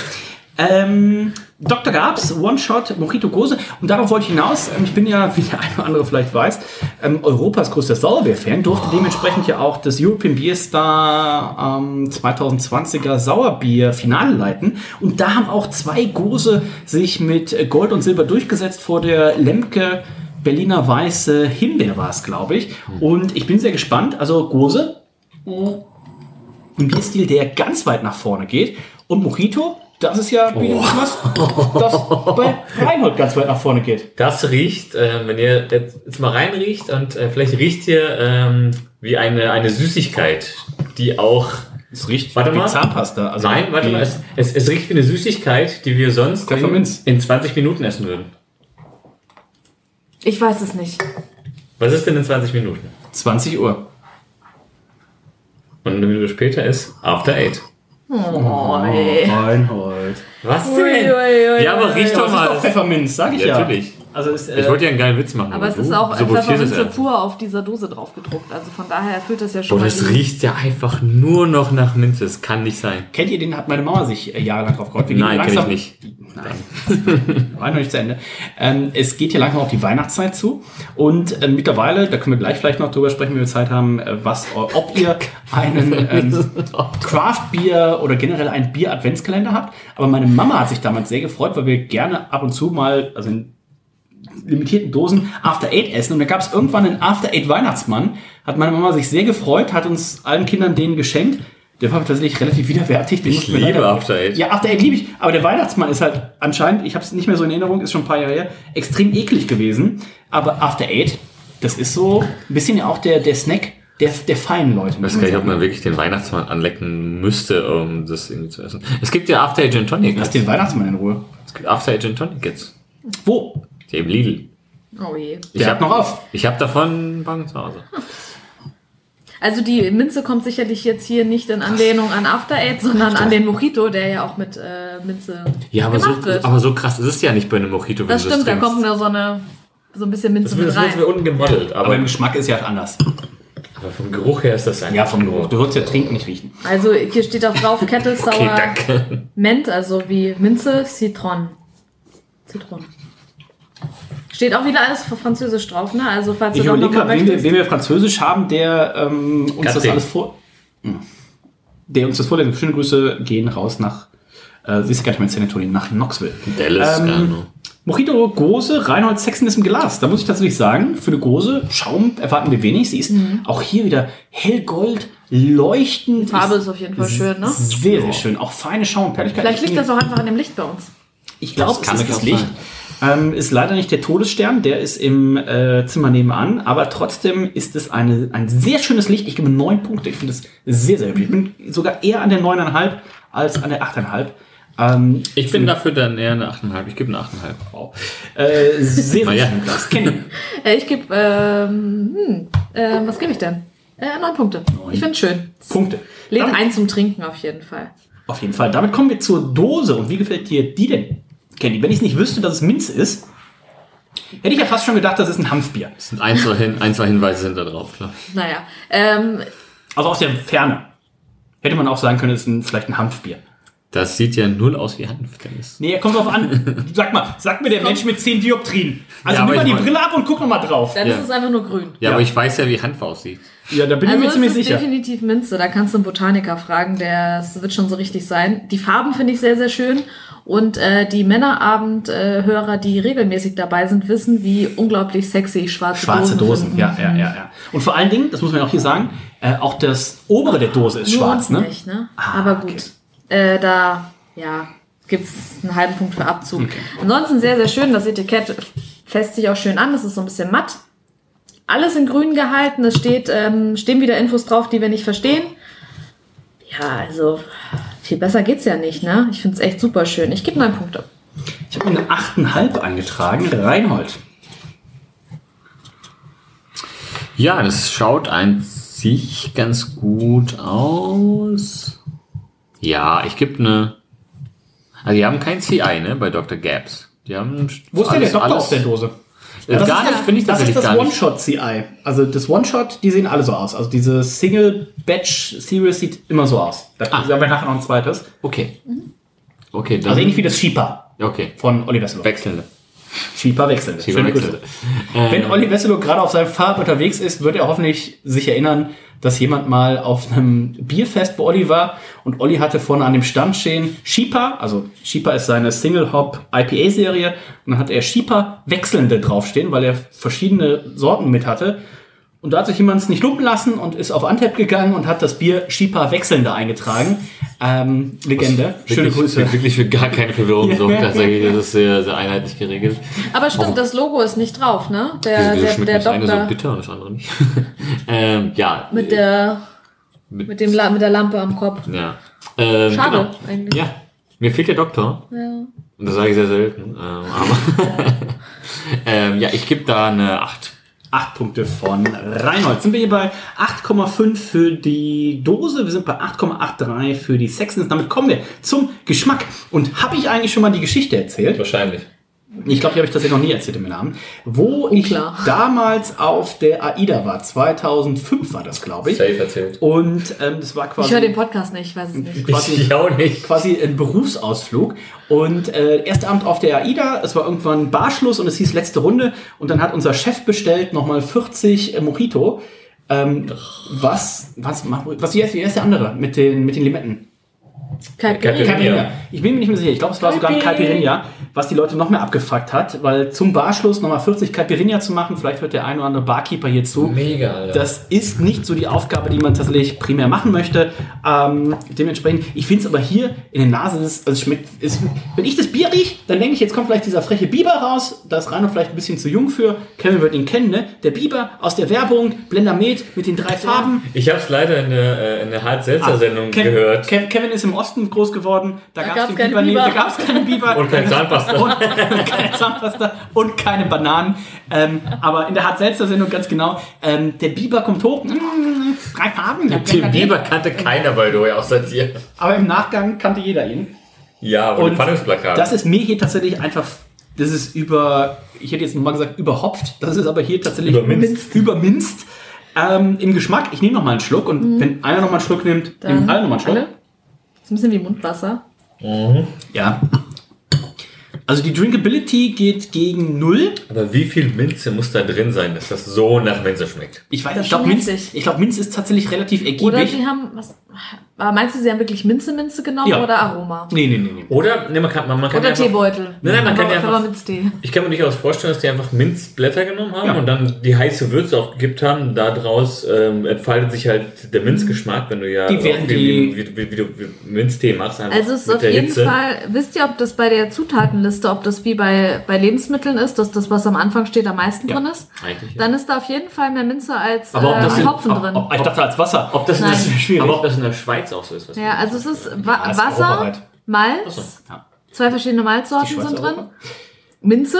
Ähm, Dr. Gabs, One-Shot, Mojito Gose. Und darauf wollte ich hinaus. Ähm, ich bin ja, wie der eine oder andere vielleicht weiß, ähm, Europas größter Sauerbier-Fan. Durfte dementsprechend ja auch das European Beer Star ähm, 2020er Sauerbier-Finale leiten. Und da haben auch zwei Gose sich mit Gold und Silber durchgesetzt vor der Lemke Berliner Weiße Himbeer war es, glaube ich. Und ich bin sehr gespannt. Also Gose, ein Bierstil, der ganz weit nach vorne geht. Und Mojito, das ist ja wieder was, das bei Reinhold ganz weit nach vorne geht. Das riecht, äh, wenn ihr jetzt, mal reinriecht und äh, vielleicht riecht ihr ähm, wie eine, eine Süßigkeit, die auch. Es riecht Warte wie mal. Zahnpasta. Also Nein, warte wie- mal, es, es, es riecht wie eine Süßigkeit, die wir sonst in, in 20 Minuten essen würden. Ich weiß es nicht. Was ist denn in 20 Minuten? 20 Uhr. Und eine Minute später ist After Eight. Oh. Reinhold. Was Ui, ui, ui, Ja, aber ui. doch mal. Pfefferminz, sag ich ja. Natürlich. Also ist, äh, Ich wollte ja einen geilen Witz machen. Aber es du ist auch sabotierst Pfefferminze pur auf dieser Dose drauf gedruckt. Also von daher erfüllt das ja schon Boah, das die- riecht ja einfach nur noch nach Minze. Das kann nicht sein. kennt ihr den, hat meine Mama sich äh, jahrelang drauf gehen Nein, kenn ich langsam- nicht. Nein. War noch nicht zu Ende. Ähm, es geht hier langsam auf die Weihnachtszeit zu. Und äh, mittlerweile, da können wir gleich vielleicht noch drüber sprechen, wenn wir Zeit haben, äh, was, ob ihr einen ähm, Craft Beer oder generell einen Bier Adventskalender habt. Aber meine Mama hat sich damals sehr gefreut, weil wir gerne ab und zu mal, also in limitierten Dosen After Eight essen. Und da gab es irgendwann einen After Eight Weihnachtsmann. Hat meine Mama sich sehr gefreut, hat uns allen Kindern den geschenkt. Der war tatsächlich relativ widerwärtig. Den Ich liebe After Eight. Ja, After Eight liebe ich. Aber der Weihnachtsmann ist halt anscheinend, ich habe es nicht mehr so in Erinnerung, ist schon ein paar Jahre her, extrem eklig gewesen. Aber After Eight, das ist so ein bisschen ja auch der, der Snack der, der feinen Leute. Ich weiß gar nicht, ob man wirklich den Weihnachtsmann anlecken müsste, um das irgendwie zu essen. Es gibt ja After Eight Gin Tonic. Lass den Weihnachtsmann in Ruhe. Es gibt After Eight Gin Tonic jetzt. Wo? Der im Lidl. Oh je. Ich Der hab hat noch auf. Ich habe davon Bon zu Hause. Also die Minze kommt sicherlich jetzt hier nicht in Anlehnung an After Eight, sondern an den Mojito, der ja auch mit äh, Minze Ja, aber so, gemacht wird. aber so krass ist es ja nicht bei einem Mojito, wenn das stimmt, da trinkst. kommt nur so eine so ein bisschen Minze das mit wird, rein. das wird unten gemodelt, Aber aber, im Geschmack ist ja anders. aber vom Geruch her ist das einfach Ja, vom Geruch. Du würdest ja trinken, nicht riechen. Also hier steht auch drauf Kettle Sour Okay. Mint, also wie Minze, Citron. Citron. Steht auch wieder alles auf Französisch drauf, ne? Also falls Ich du überlege mal gerade, wen wir, wen wir Französisch haben, der ähm, uns das Katrin. alles vor. Der uns das vorlesen. Schöne Grüße gehen raus nach. Äh, sie ist gar nicht mehr in San Antonio, nach Knoxville. Dallas, Ähm. Mojito Gose, Reinhold Sexton ist im Glas. Da muss ich tatsächlich sagen, für eine Gose, Schaum erwarten wir wenig. Sie ist auch hier wieder hellgold, leuchtend. Die Farbe ist auf jeden Fall schön, ne? Sehr, sehr schön. Auch feine Schaumperligkeit. Vielleicht Ich liegt das auch einfach an dem Licht bei uns. ich glaube, Das es kann ist das Licht. Ähm, ist leider nicht der Todesstern, der ist im äh, Zimmer nebenan, aber trotzdem ist es eine, ein sehr schönes Licht. Ich gebe neun Punkte. Ich finde es sehr, sehr hübsch. Ich bin sogar eher an der neuneinhalb als an der achteinhalb. Ähm, Ich bin dafür dann eher eine 8,5. Ich gebe eine 8,5. Wow. äh, sehr, sehr Glas. Kenny. Äh, ich gebe, ähm, hm, äh, was gebe ich denn? Äh, neun Punkte. Ich finde es schön. Punkte. Lädt ein zum Trinken auf jeden Fall. Auf jeden Fall. Damit kommen wir zur Dose. Und wie gefällt dir die denn, Kenny? Wenn ich nicht wüsste, dass es Minze ist, hätte ich ja fast schon gedacht, das ist ein Hanfbier. Es sind ein, zwei, Hin ein, zwei Hinweise sind da drauf, klar. Naja, ähm, Also aus der Ferne. Hätte man auch sagen können, es ist ein, vielleicht ein Hanfbier. Das sieht ja null aus wie Hanf, Dennis. Nee, kommt drauf an. Sag mal, sag mir der Mensch mit 10 Dioptrien. Also Ja, nimm mal die mein- Brille ab und guck noch mal drauf. dann Ja. ist es einfach nur grün. Ja, Ja. aber ich weiß ja, wie Hanf aussieht. Ja, da bin Also ich mir ziemlich ist sicher. definitiv Minze, da kannst du einen Botaniker fragen, der es wird schon so richtig sein. Die Farben finde ich sehr, sehr schön. Und äh, die Männerabend-Hörer, die regelmäßig dabei sind, wissen, wie unglaublich sexy schwarze, Schwarze Dosen, Dosen, finden. ja, ja, ja, ja. Und vor allen Dingen, das muss man auch hier sagen, äh, auch das obere der Dose ist Nur schwarz, ne? nicht, ne? Ah, Aber okay. gut. Äh, da, ja, gibt's einen halben Punkt für Abzug. Ansonsten sehr, sehr schön. Das Etikett fässt sich auch schön an. Das ist so ein bisschen matt. Alles in grün gehalten. Es steht, ähm, stehen wieder Infos drauf, die wir nicht verstehen. Ja, also viel besser geht's ja nicht, ne? Ich find's echt super schön. Ich gebe neun Punkte. Ich habe mir eine 8,5 eingetragen. Reinhold. Ja, das schaut an sich ganz gut aus. Ja, ich gebe eine. Also, die haben kein CI, ne, bei Dr. Gaps. Die haben. Wo ist denn der Doktor alles- auf der Dose? Äh, gar ist nicht, das- finde ich Das ist das gar nicht. One-Shot-CI. Also das One-Shot, die sehen alle so aus. Also diese Single-Batch-Series sieht immer so aus. Da Ah. haben wir nachher noch ein zweites. Okay. Okay, dann. Also ähnlich wie das Sheepa okay. von Olli Wesselow. Wechselnde. Sheepa wechselnde. Schieber. Grüße. Wenn Olli Wesselow gerade auf seinem Fahrrad unterwegs ist, wird er hoffentlich sich erinnern, dass jemand mal auf einem Bierfest bei Olli war und Olli hatte vorne an dem Stand stehen Sheepa, also Sheepa ist seine Single Hop IPA Serie und dann hat er Sheepa wechselnde draufstehen, weil er verschiedene Sorten mit hatte. Und da hat sich jemand es nicht lumpen lassen und ist auf Antep gegangen und hat das Bier Sheepa wechselnde eingetragen. Ähm, Legende. Schöne Wirklich, Grüße. Wirklich für gar keine Verwirrung sorgt. Tatsächlich, das ist sehr, sehr einheitlich geregelt. Aber stimmt, das Logo ist nicht drauf, ne? Der, Wieso, wieso der, schmeckt der das eine so Doktor bitter und das andere nicht? ähm, ja. mit der, mit, mit, dem, La- mit der Lampe am Kopf. ja. Ähm, Schade, genau. eigentlich. Ja. Mir fehlt der Doktor. Ja. Und das sage ich sehr selten. Ähm, aber ähm, ja, ich gebe da eine 8. 8 Punkte von Reinhold. Sind wir hier bei 8,5 für die Dose. Wir sind bei 8,83 für die Sexens. Damit kommen wir zum Geschmack. Und habe ich eigentlich schon mal die Geschichte erzählt? Wahrscheinlich. Ich glaube, die habe ich tatsächlich noch nie erzählt in meinem Namen. Wo Unklar. ich damals auf der AIDA war. 2005 war das, glaube ich. Safe erzählt. Und ähm, das war quasi... Ich höre den Podcast nicht, ich weiß es nicht. quasi, Ich auch nicht. quasi ein Berufsausflug. Und äh, erster Abend auf der AIDA, es war irgendwann Barschluss und es hieß letzte Runde. Und dann hat unser Chef bestellt nochmal 40 äh, Mojito. Ähm, was, was, was, wie heißt, wie heißt der andere mit den, mit den Limetten? Caipirinha. Ich bin mir nicht mehr sicher. Ich glaube, es war sogar ein Caipirinha, was die Leute noch mehr abgefuckt hat, weil zum Barschluss nochmal 40 Caipirinha zu machen, vielleicht hört der ein oder andere Barkeeper hier zu. Mega, Alter. Das ist nicht so die Aufgabe, die man tatsächlich primär machen möchte. Ähm, dementsprechend, ich finde es aber hier in der Nase, das, also es schmeckt, ist, wenn ich das Bier riech, dann denke ich, jetzt kommt vielleicht dieser freche Biber raus. Da ist Rano vielleicht ein bisschen zu jung für. Kevin wird ihn kennen, ne? Der Biber aus der Werbung, Blender Med mit den drei Farben. Ich habe es leider in der, äh, in der Hart-Selzer-Sendung Kevin, gehört. Kev- Kevin ist im Osten groß geworden. Da, gab es gab's den keine Biber. Da gab es keine Biber. Und kein Zahnpasta. Und keine Zahnpasta und keine Bananen. Ähm, aber in der hart selzer sendung ganz genau. Ähm, der Biber kommt hoch. Mm, drei Farben. ja, Den Biber kannte keiner bei Doi außer dir. Aber im Nachgang kannte jeder ihn. Ja, aber Und das ist mir hier tatsächlich einfach, das ist über, ich hätte jetzt nochmal gesagt, überhopft. Das ist aber hier tatsächlich Überminzt. überminzt. Ähm, Im Geschmack, ich nehme nochmal einen Schluck und wenn einer nochmal einen Schluck nimmt, nehmen alle nochmal einen Schluck. Alle? Das ist ein bisschen wie Mundwasser. Ja. Also die Drinkability geht gegen null. aber wie viel Minze muss da drin sein, dass das so nach Minze schmeckt? Ich weiß, Das ich glaube, Minz, ich glaub, Minz ist tatsächlich relativ Oder ergiebig. sie haben, was, aber meinst du, sie haben wirklich Minze-Minze genommen Ja. oder Aroma? Nee, nee, nee, nee. Oder, ne, man kann, man, man kann Oder einfach, Teebeutel. Nein, nein, man kann ja einfach-. Ich kann mir durchaus vorstellen, dass die einfach Minzblätter genommen haben Ja. und dann die heiße Würze aufgekippt haben. Daraus ähm, entfaltet sich halt der Minzgeschmack, wenn du ja Die werden wie, die- wie, wie, wie, du wie Minztee machst. Also es ist auf jeden Hitze. Fall, wisst ihr, ob das bei der Zutatenliste, ob das wie bei, bei Lebensmitteln ist, dass das, was am Anfang steht, am meisten Ja. drin ist? Eigentlich, ja. Dann ist da auf jeden Fall mehr Minze als Aber ob äh, Hopfen drin. ob, ich dachte als Wasser. Ob das, in Nein. der, Schwierig. aber ob das in der Schweiz auch so ist. Was ja, also es ist Wa Ja, ist Wasser, europaweit. Malz, Ja. zwei verschiedene Malzsorten sind drin, Europa? Minze,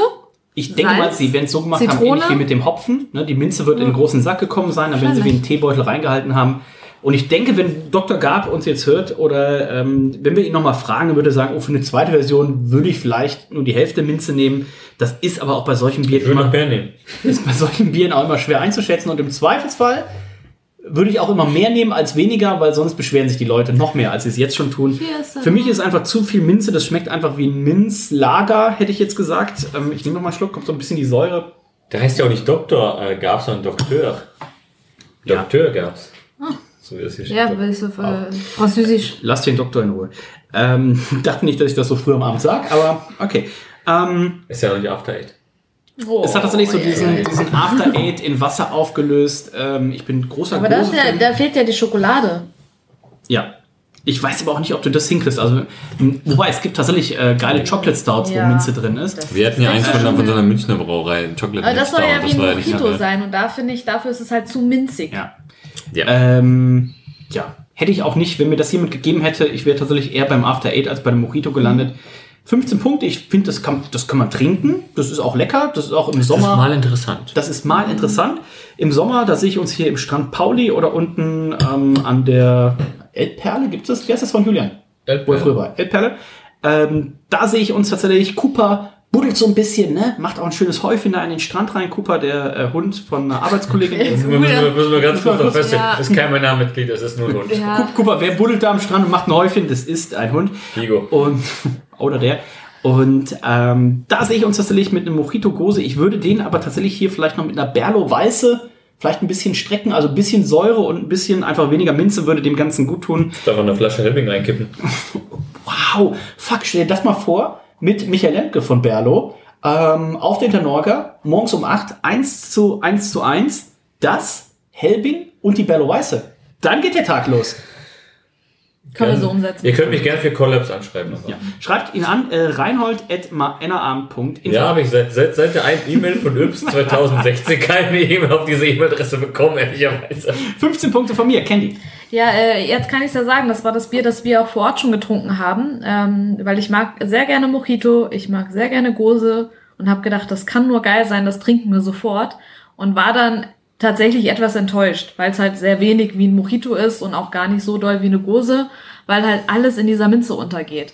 Ich denke Salz, mal, sie werden es so gemacht haben, Zitrone. ähnlich wie mit dem Hopfen. Ne? Die Minze wird in einen großen Sack gekommen sein, dann werden sie wie einen Teebeutel reingehalten haben. Und ich denke, wenn Dr. Gab uns jetzt hört oder ähm, wenn wir ihn nochmal fragen, dann würde er sagen, oh, für eine zweite Version würde ich vielleicht nur die Hälfte Minze nehmen. Das ist aber auch bei solchen Bieren Ich würde noch immer, mehr nehmen. ist bei solchen Bieren auch immer schwer einzuschätzen. Und im Zweifelsfall würde ich auch immer mehr nehmen als weniger, weil sonst beschweren sich die Leute noch mehr, als sie es jetzt schon tun. Für mich ist einfach zu viel Minze. Das schmeckt einfach wie ein Minzlager, hätte ich jetzt gesagt. Ähm, ich nehme noch mal einen Schluck, kommt so ein bisschen die Säure. Der heißt ja auch nicht Doktor, äh, gab's, sondern Doktor. Ja. Doktor gab's. So wie das hier steht. ja, weil es so äh, französisch. Lass den Doktor in Ruhe. Ähm, dachte nicht, dass ich das so früh am Abend sage, aber okay. Ähm, Ist ja noch nicht After Eight. Es hat tatsächlich so diesen, diesen After Eight in Wasser aufgelöst. Ähm, ich bin großer Aber da, ist ja, da fehlt ja die Schokolade. Ja. Ich weiß aber auch nicht, ob du das hinkriegst. Also, wobei, es gibt tatsächlich äh, geile Chocolate Stouts, Ja. wo Minze drin ist. Wir hatten ja eins von, von so einer Münchner Brauerei, ein Chocolate Aber das soll ja wie ein Mojito nicht sein und da finde ich, dafür ist es halt zu minzig. Ja. Ja. Ähm, ja, hätte ich auch nicht, wenn mir das jemand gegeben hätte, ich wäre tatsächlich eher beim After Eight als bei dem Mojito gelandet. 15 Punkte, ich finde, das kann, das kann man trinken. Das ist auch lecker. Das ist auch im Das ist Sommer. mal interessant. Das ist mal interessant. Im Sommer, da sehe ich uns hier im Strand Pauli oder unten ähm, an der Elbperle. Gibt es das? Wer ist das von Julian? Wo er früher war. Elbperle. Ähm, da sehe ich uns tatsächlich. Cooper buddelt so ein bisschen, ne? Macht auch ein schönes Häufchen da in den Strand rein. Cooper, der äh, Hund von einer Arbeitskollegin. Müssen wir, müssen wir, müssen wir ganz kurz noch feststellen, Ja. das ist kein Männermitglied, das ist nur ein Hund. Ja. Mal, wer buddelt da am Strand und macht ein Häufchen? Das ist ein Hund. Figo. Und, oder der. Und ähm, da sehe ich uns tatsächlich mit einem Mojito Gose. Ich würde den aber tatsächlich hier vielleicht noch mit einer Berlo Weiße vielleicht ein bisschen strecken, also ein bisschen Säure und ein bisschen einfach weniger Minze würde dem Ganzen gut tun. Da noch eine Flasche Helbing reinkippen. Wow, fuck, stell dir das mal vor mit Michael Lemke von Berlo ähm, auf den Tenorca, morgens um 8, 1 zu 1 zu 1, das, Helbing und die Berlo Weiße. Dann geht der Tag los. Kann man so umsetzen. Ihr könnt mich gerne für Collabs anschreiben. aber. Ja. Schreibt ihn an, äh, reinhold.nrabend.info. Ja, habe ich seit, seit, seit der einen E-Mail von Yps 2016 keine E-Mail auf diese E-Mail-Adresse bekommen, ehrlicherweise. 15 Punkte von mir, Candy. Ja, äh, jetzt kann ich ja sagen, das war das Bier, das wir auch vor Ort schon getrunken haben, ähm, weil ich mag sehr gerne Mojito, ich mag sehr gerne Gose und habe gedacht, das kann nur geil sein, das trinken wir sofort. und war dann tatsächlich etwas enttäuscht, weil es halt sehr wenig wie ein Mojito ist und auch gar nicht so doll wie eine Gose, weil halt alles in dieser Minze untergeht.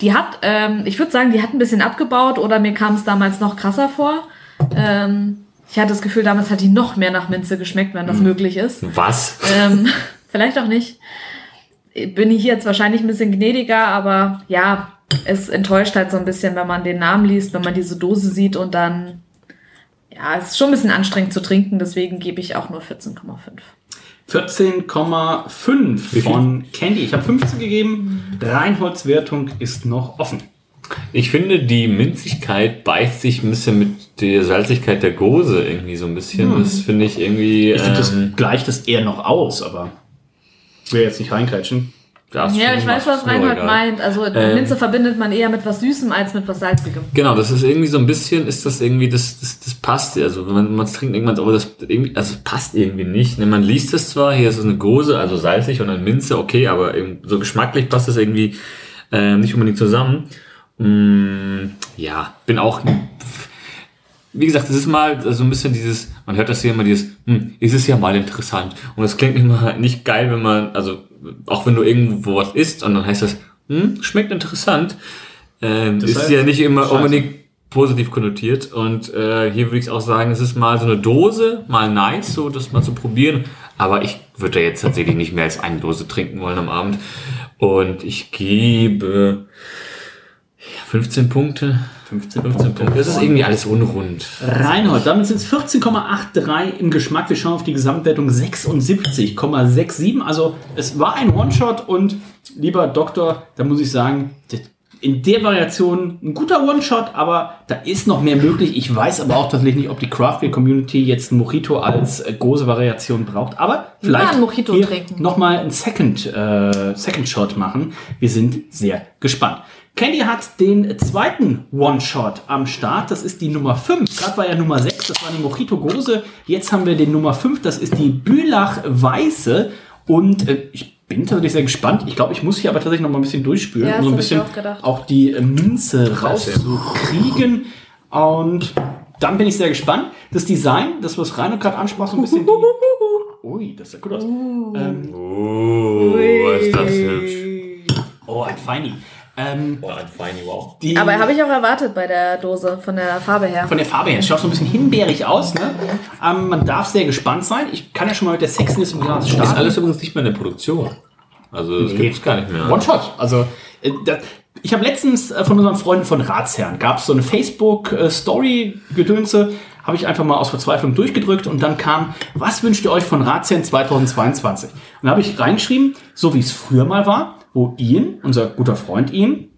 Die hat, ähm, ich würde sagen, die hat ein bisschen abgebaut oder mir kam es damals noch krasser vor. Ähm, ich hatte das Gefühl, damals hat die noch mehr nach Minze geschmeckt, wenn das möglich ist. Was? Ähm, vielleicht auch nicht. Bin ich jetzt wahrscheinlich ein bisschen gnädiger, aber ja, es enttäuscht halt so ein bisschen, wenn man den Namen liest, wenn man diese Dose sieht und dann, ja, es ist schon ein bisschen anstrengend zu trinken, deswegen gebe ich auch nur 14,5. 14,5 von Candy. Ich habe 15 gegeben. Reinholds Wertung ist noch offen. Ich finde, die Minzigkeit beißt sich ein bisschen mit der Salzigkeit der Gose irgendwie so ein bisschen. Das finde ich irgendwie. Ich finde, das ähm, gleicht das eher noch aus, aber ich will jetzt nicht reingrätschen. Das Ja, ich weiß, was Reinhold meint. Also Ähm, Minze verbindet man eher mit was Süßem als mit was Salzigem. Genau, das ist irgendwie so ein bisschen, ist das irgendwie, das, das, das passt, also wenn man es trinkt, man, aber das irgendwie, also es passt irgendwie nicht. Ne, Man liest es zwar, hier ist es eine Gose, also salzig und eine Minze, okay, aber eben so geschmacklich passt es irgendwie äh, nicht unbedingt zusammen. Mm, ja, bin auch, wie gesagt, das ist mal so ein bisschen dieses, man hört das hier immer dieses, hm, ist es ja mal interessant. Und das klingt immer nicht geil, wenn man, also auch wenn du irgendwo was isst und dann heißt das, hm, schmeckt interessant, ähm, Das ist heißt, ja nicht immer scheiße. unbedingt positiv konnotiert. Und äh, hier würde ich auch sagen, es ist mal so eine Dose, mal nice, so das mal zu probieren. Aber ich würde da jetzt tatsächlich nicht mehr als eine Dose trinken wollen am Abend. Und ich gebe 15 Punkte. 15, 15 Punkte. Das ist irgendwie alles unrund. Reinhold, damit sind es 14,83 im Geschmack. Wir schauen auf die Gesamtwertung 76,67. Also es war ein One-Shot und lieber Doktor, da muss ich sagen, in der Variation ein guter One-Shot, aber da ist noch mehr möglich. Ich weiß aber auch tatsächlich nicht, ob die Craft Beer Community jetzt ein Mojito als äh, große Variation braucht. Aber vielleicht einen Mojito hier trinken. noch mal einen Second, äh, Second Shot machen. Wir sind sehr gespannt. Candy hat den zweiten One-Shot am Start. Das ist die Nummer 5. Gerade war ja Nummer 6, das war die Mojito Gose. Jetzt haben wir den Nummer 5, das ist die Bülach Weiße. Und äh, ich bin tatsächlich sehr gespannt. Ich glaube, ich muss hier aber tatsächlich noch mal ein bisschen durchspülen, Ja, um so ein bisschen auch auch die äh, Minze rauszukriegen. Und dann bin ich sehr gespannt. Das Design, das was Rainer gerade ansprach, so ein bisschen die... Ui, das sieht gut aus. Ähm, Oh, ist das hübsch. oh, ein Feini. Ähm, Oh, ein Feini, wow. die, Aber habe ich auch erwartet bei der Dose, von der Farbe her. von der Farbe her. Es schaut so ein bisschen himbeerig aus. Ne? Ähm, man darf sehr gespannt sein. Ich kann ja schon mal mit der Sexiness im Glas Ist starten. alles übrigens nicht mehr in der Produktion. Also das gibt's gar nicht mehr. One-Shot. Also, äh, da, ich habe letztens äh, von unseren Freunden von Ratsherren, gab es so eine Facebook-Story-Gedönse, habe ich einfach mal aus Verzweiflung durchgedrückt und dann kam, was wünscht ihr euch von Ratsherren 2022? Und da habe ich reingeschrieben, so wie es früher mal war, wo Ian, unser guter Freund Ian,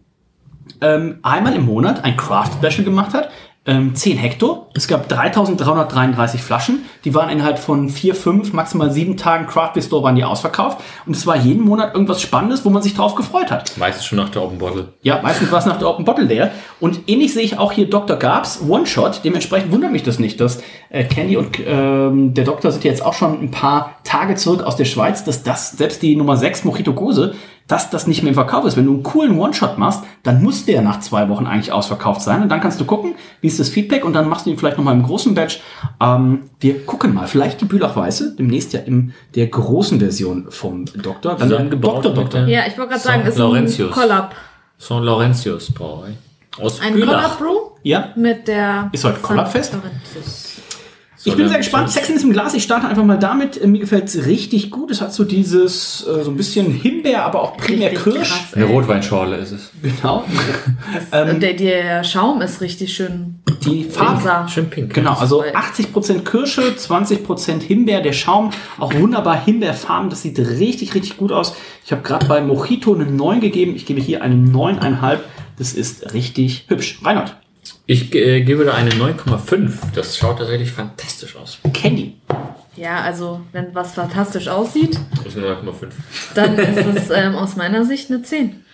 ähm, einmal im Monat ein Craft-Special gemacht hat. Ähm, 10 Hektar. Es gab 3333 Flaschen. Die waren innerhalb von 4, 5, maximal 7 Tagen Craft Beer Store waren die ausverkauft. Und es war jeden Monat irgendwas Spannendes, wo man sich drauf gefreut hat. Meistens schon nach der Open Bottle. Ja, meistens war es nach der Open Bottle leer. Und ähnlich sehe ich auch hier Dr. Gabs One-Shot. Dementsprechend wundert mich das nicht, dass äh, Candy und ähm, der Doktor sind jetzt auch schon ein paar Tage zurück aus der Schweiz, dass das, selbst die Nummer 6 Mojito Gose, dass das nicht mehr im Verkauf ist. Wenn du einen coolen One-Shot machst, dann muss der nach zwei Wochen eigentlich ausverkauft sein. Und dann kannst du gucken, wie ist das Feedback und dann machst du ihn vielleicht nochmal im großen Batch. Ähm, wir gucken mal. Vielleicht die Bülach Weiße, demnächst ja in der großen Version vom Doktor. Dann Zusammengebraut Doktor Doktor. Ja, ich wollte gerade sagen, St. ist ein Laurentius. Collab. St. Laurentius Brauerei. Aus Ein Bülach. Collab Brew Ja, mit der. Ist heute Collabfest? St. Laurentius. Ich bin sehr gespannt. Sexen ist im Glas. Ich starte einfach mal damit. Mir gefällt es richtig gut. Es hat so dieses, äh, so ein bisschen Himbeer, aber auch primär Richtig Kirsch. krass, Eine. Rotweinschorle ist es. Genau. Und der, der Schaum ist richtig schön Die Farbe. rosa. Schön pink. Genau, also Voll. 80% Kirsche, 20% Himbeer, der Schaum, auch wunderbar Himbeerfarben, das sieht richtig, richtig gut aus. Ich habe gerade bei Mojito eine 9 gegeben, ich gebe hier eine 9,5, das ist richtig hübsch. Reinhard, Ich äh, gebe da eine 9,5. Das schaut tatsächlich fantastisch aus. Candy, Ja, also, wenn was fantastisch aussieht, Das ist eine 9,5. dann ist es ähm, aus meiner Sicht eine 10.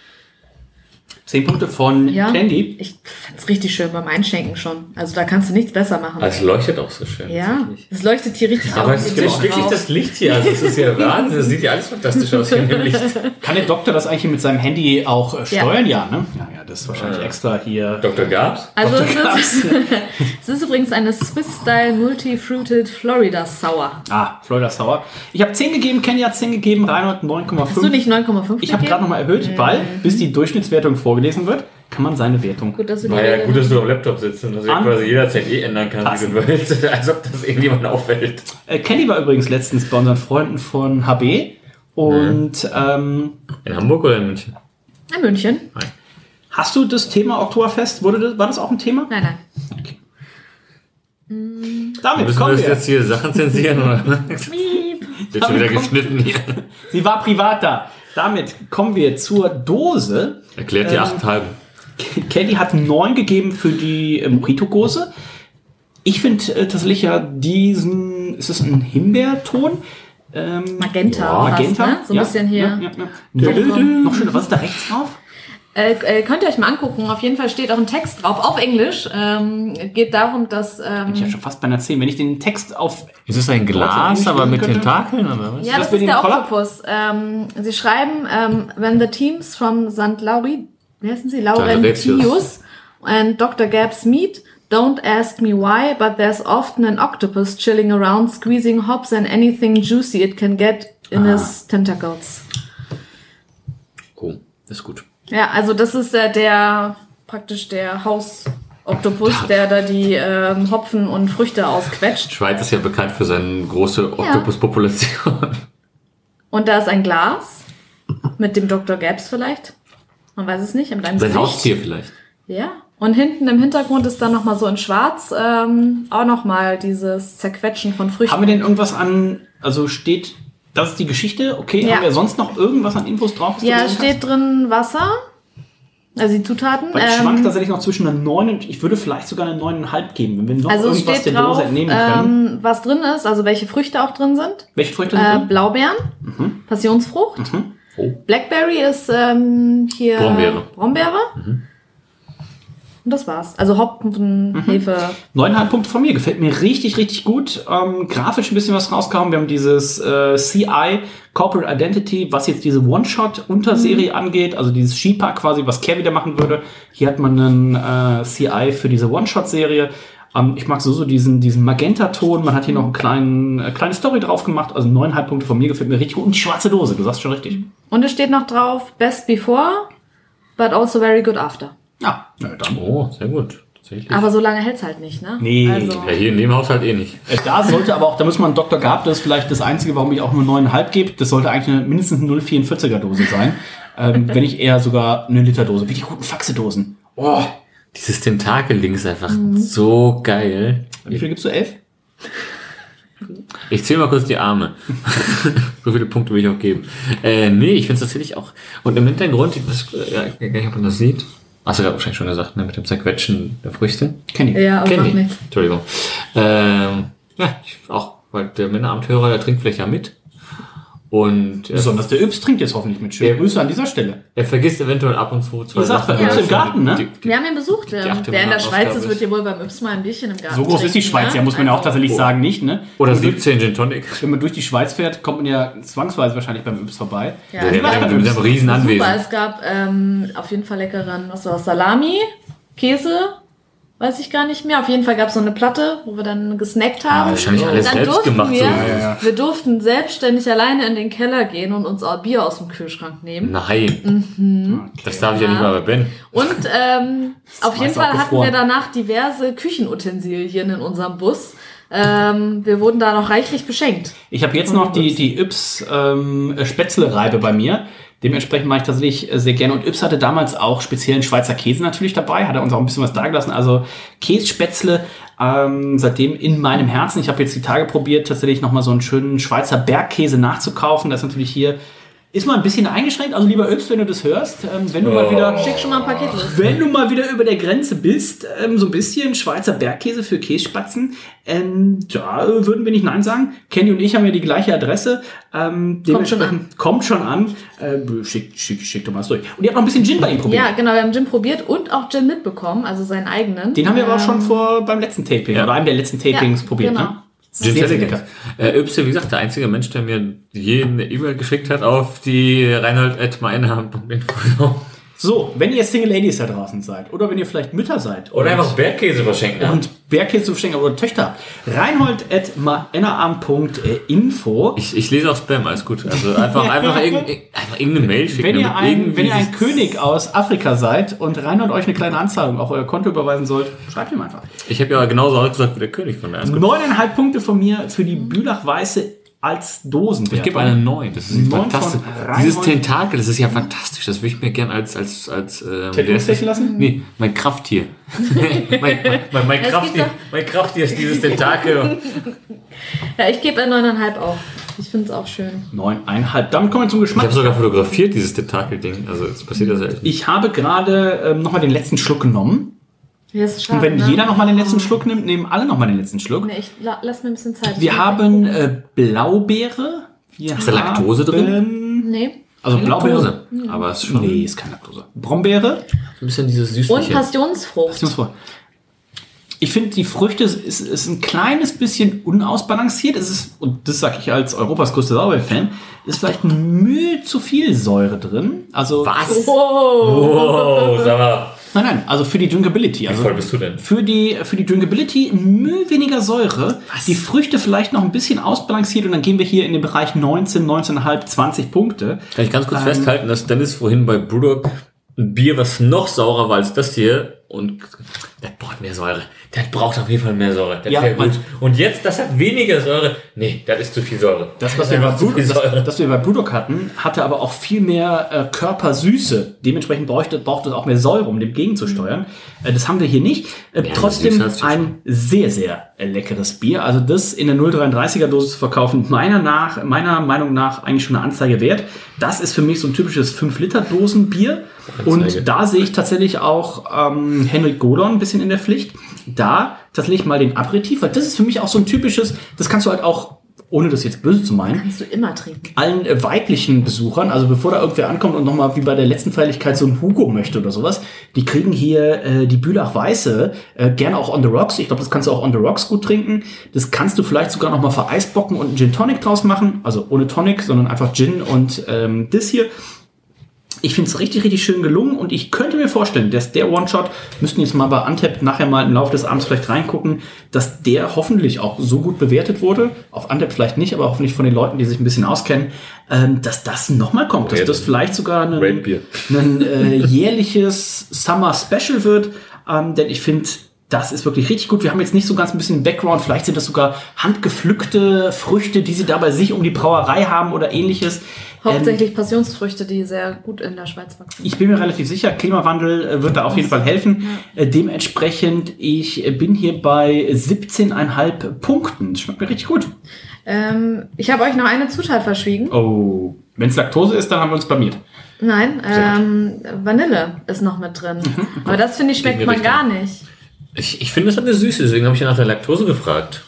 10 Punkte von Ja. Candy. Ich ist richtig schön beim Einschenken schon. Also da kannst du nichts besser machen. Also es leuchtet auch so schön. ja, es leuchtet hier richtig Aber auf es ist wirklich das Licht hier. Also es ist ja Wahnsinn. Das sieht ja alles fantastisch aus hier in dem Licht. Kann der Doktor das eigentlich mit seinem Handy auch äh, steuern? Ja, ne? Ja, ja, das ist wahrscheinlich extra hier. Dr. Gabs? Also Dr. es ist, es ist übrigens eine Swiss-Style Multi-Fruited Florida Sour. Ah, Florida Sour. Ich habe 10 gegeben, Kenny hat 10 gegeben, Reinhold 9,5. Hast du nicht 9,5 Ich habe gerade nochmal erhöht, weil bis die Durchschnittswertung vorgelesen wird, kann man seine Wertung. Gut, dass du die War ja Regel- gut, dass du am Laptop sitzt und dass du quasi jederzeit eh ändern kannst, wie du willst. Als ob das irgendjemand auffällt. Äh, Kenny war übrigens letztens bei unseren Freunden von HB und ähm, In Hamburg oder in München? In München? hast du das Thema Oktoberfest, wurde das, war das auch ein Thema? Nein, nein. Damit Müssen wir kommen wir. jetzt hier Sachen zensieren? Oder? Wird schon wieder geschnitten hier. Sie war privat da. Damit kommen wir zur Dose. Erklärt die Ähm, 8,5. Kenny hat 9 gegeben für die äh, Mojito-Gose. Ich finde äh, tatsächlich ja diesen, ist es ein Himbeerton? Ähm, Magenta. Ja, fast, Magenta? Ne? So ein Ja, bisschen hier. Ja, ja, ja. Noch, noch schöner, was ist da rechts drauf? Äh, äh, könnt ihr euch mal angucken. Auf jeden Fall steht auch ein Text drauf, auf Englisch. Ähm, geht darum, dass. Ähm, Ich habe schon fast bei einer 10. Wenn ich den Text auf. Ist es ein Glas, aber mit Tentakeln oder was? ja, das das ist der? Oktopus. Ähm, sie schreiben, ähm, when the teams from St. Lauri, wie heißen sie? Laurentius. And Dr. Gabbs meet. Don't ask me why, but there's often an octopus chilling around, squeezing hops and anything juicy it can get in his tentacles. Oh, das ist gut. Ja, also das ist äh, der praktisch der Hausoktopus, der da die ähm, Hopfen und Früchte ausquetscht. Schweiz ist ja bekannt für seine große Oktopuspopulation. Und da ist ein Glas mit dem Dr. Gabbs vielleicht. Man weiß es nicht, mit einem Sein Gesicht. Haustier vielleicht. Ja. Und hinten im Hintergrund ist dann nochmal so in schwarz ähm, auch nochmal dieses Zerquetschen von Früchten. Haben wir denn irgendwas an. Also steht. Das ist die Geschichte. Okay, Ja. haben wir sonst noch irgendwas an Infos drauf? ja, steht drin Wasser. Also die Zutaten. Weil ich ähm, schwank tatsächlich noch zwischen einer 9 und ich würde vielleicht sogar eine 9,5 geben, wenn wir noch also irgendwas der Dose drauf, entnehmen können. ähm, was drin ist, also welche Früchte auch drin sind. Welche Früchte sind Äh, drin? Blaubeeren, Passionsfrucht. Oh. Blackberry ist ähm, hier Brombeere. Brombeere. Und das war's. Also Hopfen, Hefe. Neuneinhalb Punkte von mir. Gefällt mir richtig, richtig gut. Ähm, grafisch ein bisschen was rausgehauen. Wir haben dieses äh, CI, Corporate Identity, was jetzt diese One-Shot-Unterserie angeht. Also dieses Sheepa quasi, was Care wieder machen würde. Hier hat man einen äh, CI für diese One-Shot-Serie. Ähm, ich mag so, so diesen, diesen Magenta-Ton. Man hat hier noch einen kleinen, äh, kleine Story drauf gemacht. Also neuneinhalb Punkte von mir. Gefällt mir richtig gut. Und die schwarze Dose, du sagst schon richtig. Und es steht noch drauf, best before, but also very good after. Ja, na dann. Oh, sehr gut. Tatsächlich. Aber so lange hält's halt nicht, ne? Nee. Also, ja, hier in dem Haushalt eh nicht. Äh, Da sollte aber auch, da muss man Dr. Gab, das ist vielleicht das Einzige, warum ich auch nur 9,5 gebe. Das sollte eigentlich eine, mindestens eine 0,44er Dose sein. ähm, wenn nicht eher sogar eine Literdose. Wie die guten Faxe-Dosen. Oh, Dieses Tentakel-Ding ist einfach so geil. wie viel gibst du? 11? Ich zähle mal kurz die Arme. so viele Punkte will ich auch geben. Äh, nee, ich finde es tatsächlich auch. Und im Hintergrund, äh, ich weiß gar nicht, ob man das sieht. Hast du gerade wahrscheinlich schon gesagt, ne? Mit dem Zerquetschen der Früchte. Kenn ich. ja, aber Kenn macht ich. nichts. Entschuldigung. Ähm, ja, ich, auch, weil der Männeramthörer, der trinkt vielleicht ja mit. Und äh, Besonders der Yps trinkt jetzt hoffentlich mit. Schöne Ja. Grüße an dieser Stelle. er vergisst eventuell ab und zu zwei Ihr sagt bei Sachen. uns im Garten, ne? Die, die, Wir haben ihn besucht. Ähm, achte wer in der Schweiz ist, wird hier wohl beim Yps mal ein Bierchen im Garten So groß ist die Schweiz, ne? ja, muss man ja auch Also- tatsächlich sagen, nicht, ne? oder Wenn man durch- 17 Gin Tonic. Wenn man durch die Schweiz fährt, kommt man ja zwangsweise wahrscheinlich beim Yps vorbei. Ja, der- war der- mit seinem riesen super. Anwesen. Es gab ähm, auf jeden Fall leckeren, was war Salami, Käse, weiß ich gar nicht mehr. Auf jeden Fall gab es so eine Platte, wo wir dann gesnackt haben. Ah, wahrscheinlich Und alles dann selbst durften gemacht, Wir, so. Ja, ja. wir durften selbstständig alleine in den Keller gehen und uns auch Bier aus dem Kühlschrank nehmen. Nein. Das darf ich ja nicht mal bei Ben. Und ähm, auf jeden Fall hatten wir danach diverse Küchenutensilien in unserem Bus. Ähm, wir wurden da noch reichlich beschenkt. Ich habe jetzt noch die, die Yps ähm, Spätzle-Reibe bei mir. Dementsprechend mache ich tatsächlich äh, sehr gerne. Und Yps hatte damals auch speziellen Schweizer Käse natürlich dabei, hat er uns auch ein bisschen was dagelassen. Also Kässpätzle ähm, seitdem in meinem Herzen. Ich habe jetzt die Tage probiert, tatsächlich nochmal so einen schönen Schweizer Bergkäse nachzukaufen. Das ist natürlich hier ist mal ein bisschen eingeschränkt. Also lieber Öbst, wenn du das hörst, ähm, wenn du mal wieder Schick schon mal ein Paket los. wenn du mal wieder über der Grenze bist, ähm, so ein bisschen Schweizer Bergkäse für Kässpatzen, ähm, da würden wir nicht Nein sagen. Kenny und ich haben ja die gleiche Adresse. Ähm, Kommt schon dementsprechend- Kommt schon an. Äh, schick, schick, schick doch mal was durch. Und ihr habt noch ein bisschen Gin bei ihm probiert. Ja, genau, wir haben Gin probiert und auch Gin mitbekommen, also seinen eigenen. Den haben wir aber auch schon Ähm, vor beim letzten Taping oder einem der letzten Tapings Ja, probiert. genau. Ne? Tonic. lecker. Äh, Öbste, wie gesagt, der einzige Mensch, der mir je eine E-Mail geschickt hat auf die reinhold.meinhand.info. So, wenn ihr Single Ladies da draußen seid oder wenn ihr vielleicht Mütter seid Oder und- einfach Bergkäse verschenken. und Bergkäse zu verschenken oder Töchter habt, reinhold.maennerarm.info. Ich, ich lese auch Spam, alles gut. Also einfach, einfach, irgend, einfach irgendeine Mail schicken. Wenn ihr, ein, wenn ihr ein König aus Afrika seid und Reinhold euch eine kleine Anzahlung auf euer Konto überweisen sollt, schreibt ihm einfach. Ich habe ja genauso ausgesagt wie der König von der. Neuneinhalb Punkte von mir für die Bülach-Weiße als Dosenwertung. Ich gebe eine 9. Das ist fantastisch. Dieses Tentakel, das ist ja fantastisch. Das würde ich mir gern als, als, als, ähm, das? stechen lassen? Nee, mein Krafttier. mein, mein, mein, mein, Krafttier mein Krafttier ist dieses Tentakel. Ja, ich gebe ein 9,5 auch. Ich finde es auch schön. Neuneinhalb. Damit kommen wir zum Ich Geschmack. habe sogar fotografiert, dieses Tentakel-Ding. Also, es passiert das ja echt. Ich habe gerade ähm, nochmal den letzten Schluck genommen. Ja, ist schade, Und wenn ne? jeder nochmal den letzten Schluck nimmt, nehmen alle nochmal den letzten Schluck. Nee, ich la lass mir ein bisschen Zeit. Wir haben äh, Blaubeere. Wir Ist da Laktose haben- Nee. Also Blaubeere. Aber es ist schon Nee, ist keine Laktose. Brombeere. ein bisschen dieses Und Süßliche. Passionsfrucht. Pass uns vor. Ich finde, die Früchte ist, ist ein kleines bisschen unausbalanciert. Es ist, und das sage ich als Europas größter Sauerbeer-Fan, ist vielleicht Mühe zu viel Säure drin. Also, Was? Oh. Oh, sag mal. Nein, nein, also für die Drinkability. Also voll bist du denn? Für die, für die Drinkability Mühe weniger Säure. Die Früchte vielleicht noch ein bisschen ausbalanciert und dann gehen wir hier in den Bereich 19, 19,5, 20 Punkte. Kann ich ganz kurz Ähm, festhalten, dass Dennis vorhin bei Brewdog ein Bier, was noch saurer war als das hier, und der braucht mehr Säure. Der braucht auf jeden Fall mehr Säure. Das Ja, wär man- gut. Und jetzt, das hat weniger Säure. Nee, das ist zu viel Säure. Das, was wir, bei Säure. das, das wir bei Brewdog hatten, hatte aber auch viel mehr äh, Körpersüße. Dementsprechend bräuchte, braucht es auch mehr Säure, um dem gegenzusteuern. Äh, das haben wir hier nicht. Äh, Ja, trotzdem ein sehr, sehr leckeres Bier. Also das in der 0,33er Dose zu verkaufen, meiner, nach, meiner Meinung nach eigentlich schon eine Anzeige wert. Das ist für mich so ein typisches 5-Liter-Dosen-Bier. Anzeige. Und da sehe ich tatsächlich auch ähm, Henrik Godon ein bisschen in der Pflicht. Da tatsächlich mal den Aperitif, weil das ist für mich auch so ein typisches, das kannst du halt auch, ohne das jetzt böse zu meinen, Kannst du immer trinken. allen äh, weiblichen Besuchern, also bevor da irgendwer ankommt und nochmal wie bei der letzten Feierlichkeit so ein Hugo möchte oder sowas, die kriegen hier äh, die Bülach Weiße, äh, gerne auch on the rocks. Ich glaube, das kannst du auch on the rocks gut trinken. Das kannst du vielleicht sogar nochmal vereisbocken und einen Gin Tonic draus machen. Also ohne Tonic, sondern einfach Gin und ähm, das hier. Ich finde es richtig, richtig schön gelungen und ich könnte mir vorstellen, dass der One-Shot, müssten jetzt mal bei Antep nachher mal im Laufe des Abends vielleicht reingucken, dass der hoffentlich auch so gut bewertet wurde, auf Antep vielleicht nicht, aber hoffentlich von den Leuten, die sich ein bisschen auskennen, ähm, dass das nochmal kommt, dass das vielleicht sogar ein äh, jährliches Summer Special wird, ähm, denn ich finde, das ist wirklich richtig gut. Wir haben jetzt nicht so ganz ein bisschen Background. Vielleicht sind das sogar handgepflückte Früchte, die sie da bei sich um die Brauerei haben oder ähnliches. Ähm, Hauptsächlich Passionsfrüchte, die sehr gut in der Schweiz wachsen. ich bin mir relativ sicher, Klimawandel äh, wird da auf jeden Fall helfen. Äh, dementsprechend, ich bin hier bei 17,5 Punkten. Das schmeckt mir richtig gut. Ähm, ich habe euch noch eine Zutat verschwiegen. Oh, wenn es Laktose ist, dann haben wir uns blamiert. Nein, ähm, Vanille ist noch mit drin. Mhm. Aber das finde ich schmeckt man gar nicht. Ich, ich finde, das hat eine Süße, deswegen habe ich ja nach der Laktose gefragt.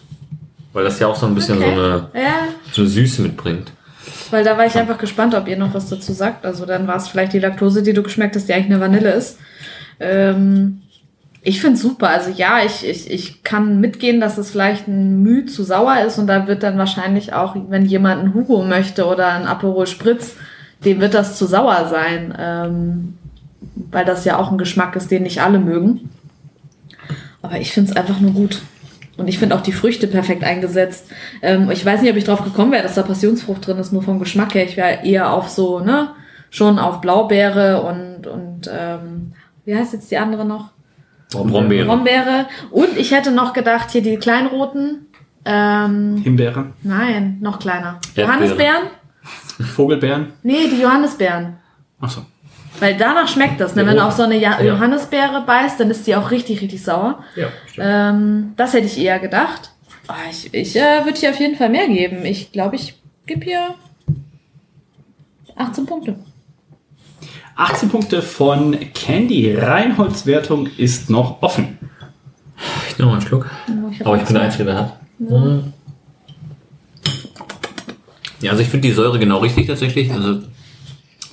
Weil das ja auch so ein bisschen Okay. so, eine, Ja, so eine Süße mitbringt. Weil da war ich einfach gespannt, ob ihr noch was dazu sagt. Also dann war es vielleicht die Laktose, die du geschmeckt hast, die eigentlich eine Vanille ist. Ähm, ich finde es super. Also ja, ich, ich, ich kann mitgehen, dass es vielleicht ein Mühe zu sauer ist und da wird dann wahrscheinlich auch, wenn jemand einen Hugo möchte oder ein Aperol Spritz, dem wird das zu sauer sein. Ähm, weil das ja auch ein Geschmack ist, den nicht alle mögen. Aber ich finde es einfach nur gut. Und ich finde auch die Früchte perfekt eingesetzt. Ähm, ich weiß nicht, ob ich drauf gekommen wäre, dass da Passionsfrucht drin ist, nur vom Geschmack her. Ich wäre eher auf so, ne, schon auf Blaubeere und, und ähm, wie heißt jetzt die andere noch? Brombeere. Brombeere. Und ich hätte noch gedacht, hier die kleinroten. Ähm, Himbeere, nein, noch kleiner. Erdbeere. Johannisbeeren? Vogelbeeren. Nee, die Johannisbeeren. Achso. Weil danach schmeckt das. Ne? Wenn du auf so eine ja Ja. Johannisbeere beißt, dann ist die auch richtig, richtig sauer. Ja, Ähm, das hätte ich eher gedacht. Ah, ich ich äh, würde hier auf jeden Fall mehr geben. Ich glaube, ich gebe hier 18 Punkte. 18 Punkte von Candy. Reinholds-Wertung ist noch offen. Ich nehme mal einen Schluck. ich hab Aber ich bin der. Einzige, der hat. Mhm. Ja, also ich finde die Säure genau richtig tatsächlich. Also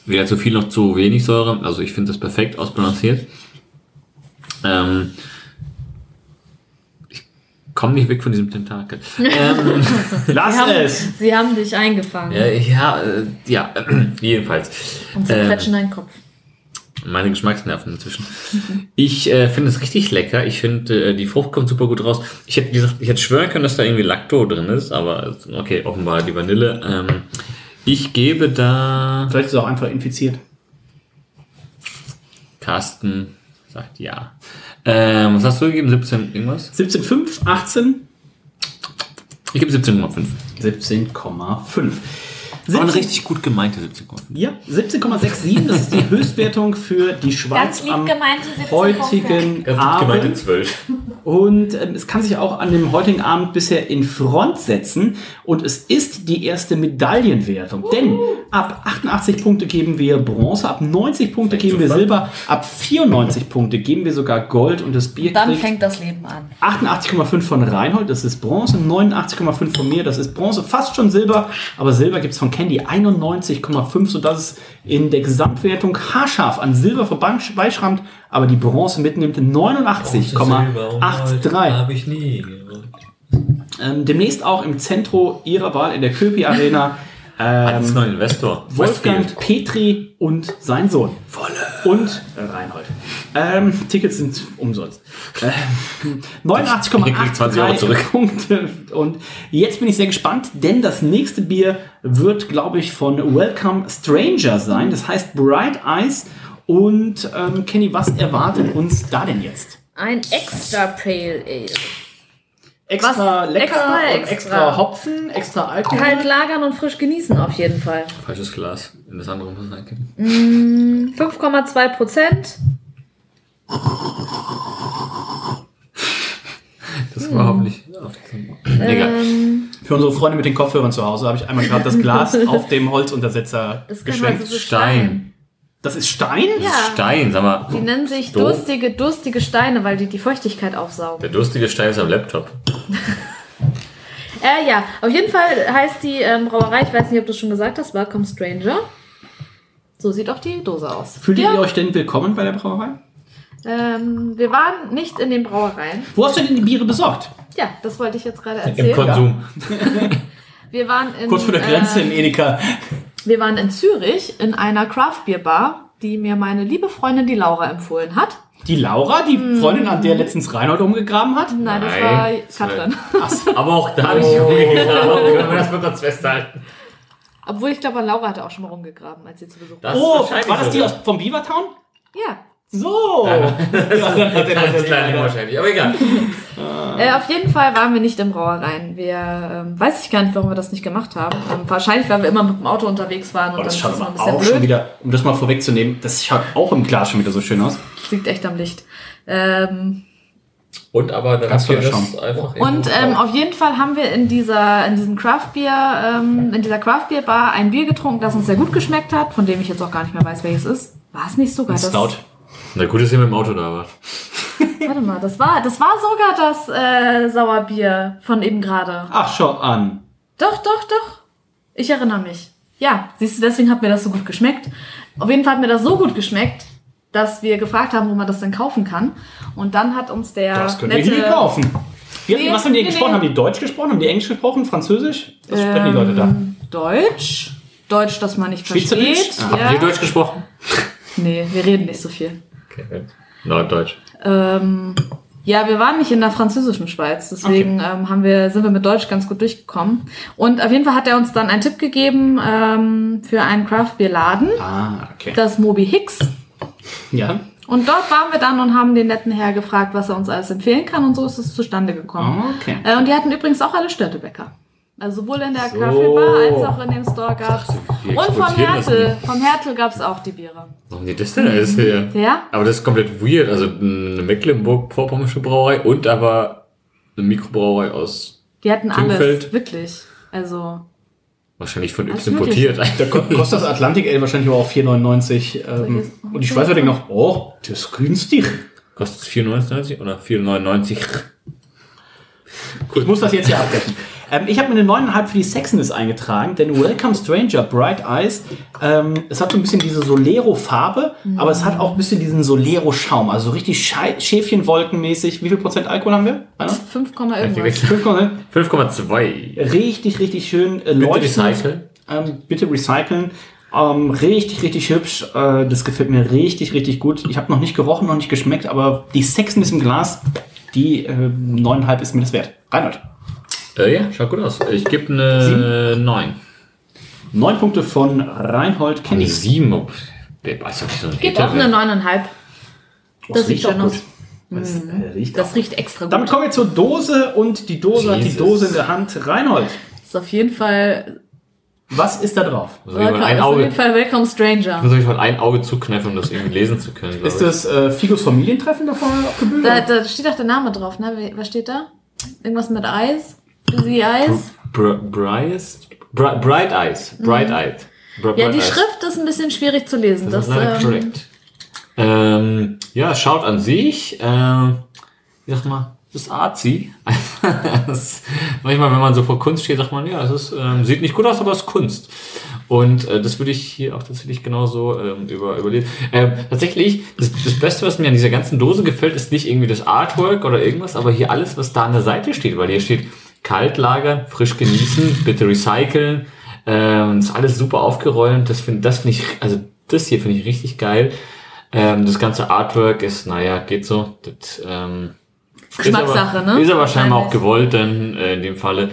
weder zu viel noch zu wenig Säure. Also ich finde das perfekt ausbalanciert. Ähm, ich komme nicht weg von diesem Tentakel. ähm, Lass Sie haben, es! sie haben dich eingefangen äh, ja, äh, ja, jedenfalls. und sie ähm, quetschen deinen Kopf. Meine Geschmacksnerven inzwischen. Ich äh, finde es richtig lecker. Ich finde, äh, die Frucht kommt super gut raus. Ich hätte, wie gesagt, ich hätte schwören können, dass da irgendwie Lacto drin ist, aber okay, offenbar die Vanille. Ähm, ich gebe da. Vielleicht ist es auch einfach infiziert. Carsten sagt ja. Ähm, was hast du gegeben? 17 irgendwas? 17,5, 18, Ich gebe 17,5. 17,5. Aber eine 17 richtig gut gemeinte 17,5. Ja, 17,67, das ist die Höchstwertung für die Schweiz am heutigen Abend. 12. Und ähm, es kann sich auch an dem heutigen Abend bisher in Front setzen. Und es ist die erste Medaillenwertung. Denn ab 88 Punkte geben wir Bronze, ab 90 Punkte geben wir Silber, ab 94 Punkte geben wir sogar Gold. Und das Bier Dann kriegt fängt das Leben an. 88,5 von Reinhold, das ist Bronze, 89,5 von mir, das ist Bronze, fast schon Silber, aber Silber gibt es von Candy 91,5, sodass es in der Gesamtwertung haarscharf an Silber vorbeischrammt, aber die Bronze mitnimmt 89,83. Habe ich nie. Ähm, demnächst auch im Zentrum ihrer Wahl in der Köpi Arena. Als Ähm, neuer Investor. Wolfgang Westfield. Petri und sein Sohn. Und äh, Reinhold. Ähm, Tickets sind umsonst. Ähm, Ihr kriegt 20 Euro 89,83 zurück. Punkte. Und jetzt bin ich sehr gespannt, denn das nächste Bier wird, glaube ich, von Welcome Stranger sein. Das heißt Bright Eyes. Und ähm, Kenny, was erwartet uns da denn jetzt? Ein extra Pale Ale. Extra Was? lecker Extra, und extra. extra Hopfen, extra Alkohol. Kalt lagern und frisch genießen auf jeden Fall. Falsches Glas. In das andere muss es reinkippen. 5,2 Prozent. Das war hoffentlich. Egal. Ähm, Für unsere Freunde mit den Kopfhörern zu Hause habe ich einmal gerade das Glas auf dem Holzuntersetzer geschwenkt. also so Stein. Das ist Stein? Ja. Stein, sag mal. Die nennen sich Doof. durstige, durstige Steine, weil die die Feuchtigkeit aufsaugen. Der durstige Stein ist am Laptop. Äh, ja, auf jeden Fall heißt die ähm, Brauerei, ich weiß nicht, ob du es schon gesagt hast, Welcome Stranger. So sieht auch die Dose aus. Fühlt ja, ihr euch denn willkommen bei der Brauerei? ähm, wir waren nicht in den Brauereien. Wo hast du denn die Biere besorgt? Ja, das wollte ich jetzt gerade Im erzählen. Konsum. Wir waren in, Kurz vor der Grenze äh, im Edeka. Wir waren in Zürich in einer Craft Beer Bar, die mir meine liebe Freundin, die Laura, empfohlen hat. Die Laura, die Freundin, an der letztens Reinhold umgegraben hat? Nein, das Nein, war Katrin. Aber auch da habe ich rumgegraben. Können wir das mal kurz festhalten? Obwohl ich glaube, Laura hatte auch schon mal rumgegraben, als sie zu Besuch war. Oh, war das die aus, vom Beavertown? Ja. So. Ja, dann hat er Das das wahrscheinlich, aber egal. Äh, auf jeden Fall waren wir nicht in Brauereien. Wir, ähm, weiß ich gar nicht, warum wir das nicht gemacht haben. Ähm, wahrscheinlich, weil wir immer mit dem Auto unterwegs waren und Oh, das dann schaut ist es mal aber ein bisschen auch blöd. schon wieder, um das mal vorwegzunehmen, das schaut auch im Glas schon wieder so schön aus. Liegt echt am Licht. Ähm, Und aber dann ihr toller das einfach und ähm, auf jeden Fall haben wir in dieser, in diesem Craft Beer, ähm, in dieser Craft Beer Bar ein Bier getrunken, das uns sehr gut geschmeckt hat, von dem ich jetzt auch gar nicht mehr weiß, welches ist. War es nicht sogar das? Stout. Na gut, dass ihr mit dem Auto da wart. Warte mal, das war, das war sogar das äh, Sauerbier von eben gerade. Ach, schau an. Doch, doch, doch. Ich erinnere mich. Ja, siehst du, deswegen hat mir das so gut geschmeckt. Auf jeden Fall hat mir das so gut geschmeckt, dass wir gefragt haben, wo man das denn kaufen kann. Und dann hat uns der Das könnt ihr hier kaufen. Wie, Nee, was haben die nee, gesprochen? nee. Haben die Deutsch gesprochen? Haben die Englisch gesprochen? Französisch? Was sprechen die Leute da? Ähm, Deutsch. Deutsch, das man nicht versteht. Ah, ja. Habt ihr Deutsch gesprochen? Nee, wir reden nicht so viel. Okay. Norddeutsch. Ähm, ja, wir waren nicht in der französischen Schweiz, deswegen ähm, haben wir, sind wir mit Deutsch ganz gut durchgekommen. Und auf jeden Fall hat er uns dann einen Tipp gegeben ähm, für einen Craft-Bier-Laden, Ah, okay. das Moby Hicks. Ja. Und dort waren wir dann und haben den netten Herr gefragt, was er uns alles empfehlen kann und so ist es zustande gekommen. Okay. Äh, und die hatten übrigens auch alle Störtebäcker. Also sowohl in der So. Craft-Bar als auch in dem Store gab's. die Und vom Hertel, vom Hertel gab's auch die Biere. Warum die das denn alles hier? Ja? Aber das ist komplett weird. Also eine Mecklenburg-Vorpommersche Brauerei und aber eine Mikrobrauerei aus. Die hatten Thunfeld. alles, wirklich. Also Wahrscheinlich von Yps importiert. Da ko- kostet das Atlantic Ale wahrscheinlich aber auch 4,99. Ähm, und die Schweizer denken noch, oh, das ist günstig. Kostet es 4,99 oder 4,99? Ich muss das jetzt hier abbrechen. Ähm, ich habe mir eine 9,5 für die Sexiness eingetragen, denn Welcome Stranger, Bright Eyes, ähm, es hat so ein bisschen diese Solero-Farbe, aber es hat auch ein bisschen diesen Solero-Schaum, also so richtig Schäfchenwolkenmäßig. Wie viel Prozent Alkohol haben wir? Rainer? 5, irgendwas. 5,9. 5,2. Richtig, richtig schön äh, Bitte recyceln. Ähm, bitte recyceln. Ähm, richtig, richtig hübsch. Äh, das gefällt mir richtig, richtig gut. Ich habe noch nicht gerochen, noch nicht geschmeckt, aber die Sexiness im Glas, die äh, 9,5 ist mir das wert. Reinhard. Äh, ja, schaut gut aus. Ich gebe eine 9. Neun Punkte von Reinhold Kenny. 7. Oh, Der weiß doch nicht so ein Gibt Hater, auch eine wer- 9,5. Das sieht schön aus. Das, äh, riecht Das auch. riecht extra gut. Damit kommen wir zur Dose und die Dose hat die Jesus. Dose in der Hand. Reinhold, ist auf jeden Fall, was ist da drauf? Muss ich mal ein ist auf Auge, jeden Fall Welcome Stranger. muss ich mal ein Auge zukneifen, um das irgendwie lesen zu können. Ist das äh, Figos Familientreffen davor abgebildet? Da, da steht auch der Name drauf, ne? Was steht da? Irgendwas mit Eis? Busy Eyes? Br? Bri Bright Eyes. Bright Eyed. Br Mhm. Ja, Bright die Eyes. Schrift ist ein bisschen schwierig zu lesen. Das, Das, ist leider ähm, korrekt. Ähm, ja, schaut an sich, ähm, wie sagt man, das ist das, manchmal, wenn man so vor Kunst steht, sagt man, ja, es ähm, sieht nicht gut aus, aber es ist Kunst. Und äh, das würde ich hier auch tatsächlich genauso ähm, über, überlegen. Ähm, tatsächlich, das, das Beste, was mir an dieser ganzen Dose gefällt, ist nicht irgendwie das Artwork oder irgendwas, aber hier alles, was da an der Seite steht, weil hier steht kalt lagern, frisch genießen, bitte recyceln. Ähm, ist alles super aufgeräumt. Das finde das finde ich, also das hier finde ich richtig geil. Ähm, das ganze Artwork ist, naja, geht so. Das, ähm, Geschmackssache, ist aber, ne? Ist aber scheinbar auch gewollt, dann äh, in dem Falle.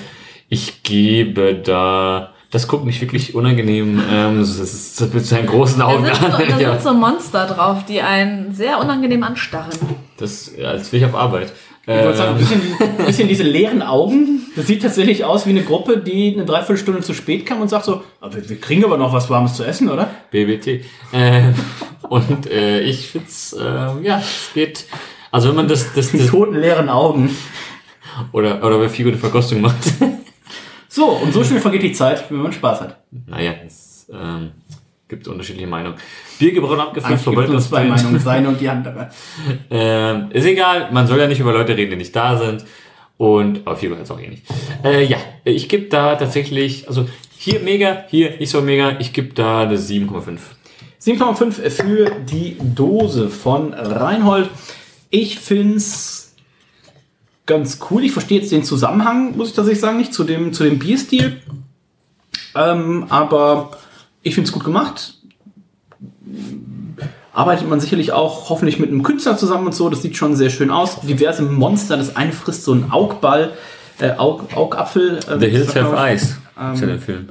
Ich gebe da, das guckt mich wirklich unangenehm, ähm, das ist das mit seinen großen Da Augen sind, so, an. da ja, sind so Monster drauf, die einen sehr unangenehm anstarren. das, ja, als wäre ich auf Arbeit. Ich wollte sagen, ein bisschen, ein bisschen diese leeren Augen. Das sieht tatsächlich aus wie eine Gruppe, die eine Dreiviertelstunde zu spät kam und sagt so, "Aber wir, wir kriegen aber noch was Warmes zu essen, oder? BBT. Äh, und äh, ich find's, äh, ja, es geht. Also wenn man das, das, Die das toten leeren Augen. oder, oder wer Figo eine Verkostung macht. So, und so schnell vergeht die Zeit, wenn man Spaß hat. naja, es ähm, gibt unterschiedliche Meinungen. Bier gebrannt abgefüllt, es nur uns zwei Meinungen, seine und die andere. Ähm, ist egal, man soll ja nicht über Leute reden, die nicht da sind. Und auf Figo jetzt auch eh nicht. Äh, ja, ich gebe da tatsächlich, also hier mega, hier nicht so mega, ich gebe da eine 7,5. 7,5 für die Dose von Reinhold. Ich find's ganz cool. Ich verstehe jetzt den Zusammenhang, muss ich tatsächlich sagen, nicht zu dem, zu dem Bierstil. Ähm, aber ich find's gut gemacht. Arbeitet man sicherlich auch hoffentlich mit einem Künstler zusammen und so. Das sieht schon sehr schön aus. Diverse Monster. Das eine frisst so einen Augball, äh, Aug, Augapfel. ähm, The Hills Have. Eyes. ist ja der Film.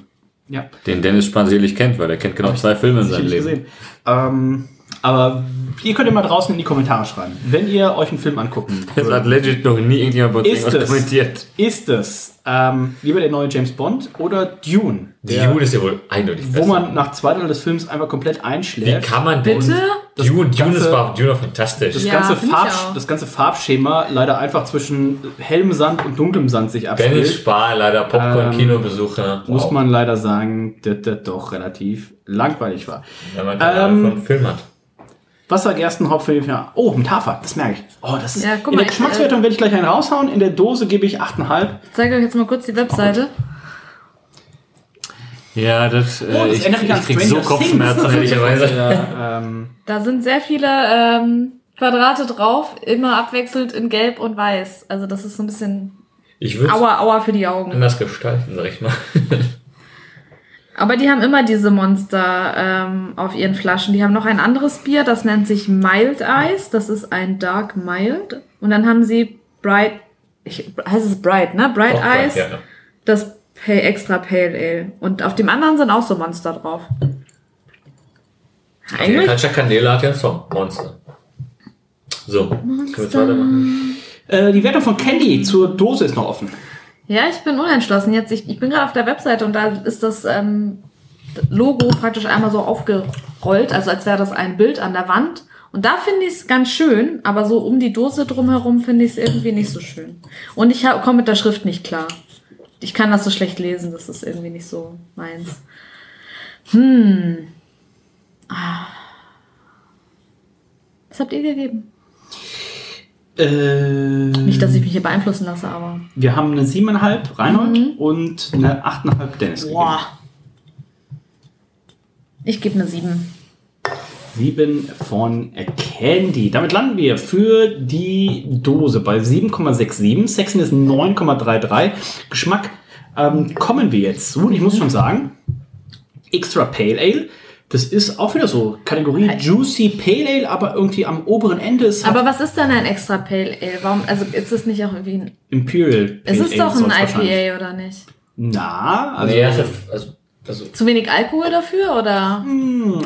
Ja. Den Dennis Spanselig kennt, weil er kennt genau zwei Filme in seinem sicherlich Leben. Ähm, aber ihr könnt ja mal draußen in die Kommentare schreiben, wenn ihr euch einen Film angucken Das hat legit noch nie irgendjemand bei uns Ist irgendwas es? kommentiert. Ist es ähm, lieber der neue James Bond oder Dune? Der, Dune ist ja wohl eindeutig wo besser. man nach zwei Drittel des Films einfach komplett Wie einschläft. kann man denn? Bitte? Das Dune, Dune ganze- ist war Dune war fantastisch. das, Ja, ganze Farb, das ganze Farbschema leider einfach zwischen hellem Sand und dunklem Sand sich Dennis abspielt, Spar, leider Popcorn-Kinobesucher. muss Wow. man leider sagen, dass das doch relativ langweilig war. Wenn man Ähm, von Film hat. Wassergersten, Hauptfilm, ja. Oh, mit Hafer, das merke ich. Oh, das ist. Ja, guck in mal, der Geschmackswertung werde ich gleich einen raushauen. In der Dose gebe ich 8,5. Ich zeige euch jetzt mal kurz die Webseite. Ja, das, äh, Oh, das ich, ich an krieg so Kopfschmerzen, ehrlicherweise. Ja, ähm, Da sind sehr viele ähm, Quadrate drauf, immer abwechselnd in Gelb und Weiß. Also das ist so ein bisschen Ich würde Aua, Aua für die Augen. anders gestalten, sag ich mal. Aber die haben immer diese Monster ähm, auf ihren Flaschen. Die haben noch ein anderes Bier, das nennt sich Mild Ice. Das ist ein Dark Mild. Und dann haben sie Bright, ich, heißt es Bright, ne? Bright Doch, Ice, ja. das Pale, extra Pale Ale. Und auf dem anderen sind auch so Monster drauf. Eigentlich, Katja Candela hat ja einen Song, Monster. So, können wir jetzt weitermachen? äh, die Wertung von Candy zur Dose ist noch offen. Ja, ich bin unentschlossen. Jetzt, ich, ich bin gerade auf der Webseite und da ist das ähm, Logo praktisch einmal so aufgerollt, also als wäre das ein Bild an der Wand. Und da finde ich es ganz schön, aber so um die Dose drumherum finde ich es irgendwie nicht so schön. Und ich komme mit der Schrift nicht klar. ich kann das so schlecht lesen, das ist irgendwie nicht so meins. Hm. Ah. Was habt ihr gegeben? Äh, Nicht, dass ich mich hier beeinflussen lasse, aber. wir haben eine 7,5 Reinhold und eine 8,5 Dennis. Boah. Ich gebe eine 7. 7 von Candy. Damit landen wir für die Dose bei 7,67. Sexiness 9,33. Geschmack ähm, kommen wir jetzt zu. Und ich muss schon sagen, Extra Pale Ale. Das ist auch wieder so Kategorie Juicy Pale Ale, aber irgendwie am oberen Ende ist Aber was ist denn ein extra Pale Ale? Warum, also ist es nicht auch irgendwie ein. Imperial Pale Es ist Ale doch ein. IPA, oder nicht? Na, also, Nee, also, also, also Zu wenig Alkohol dafür, oder?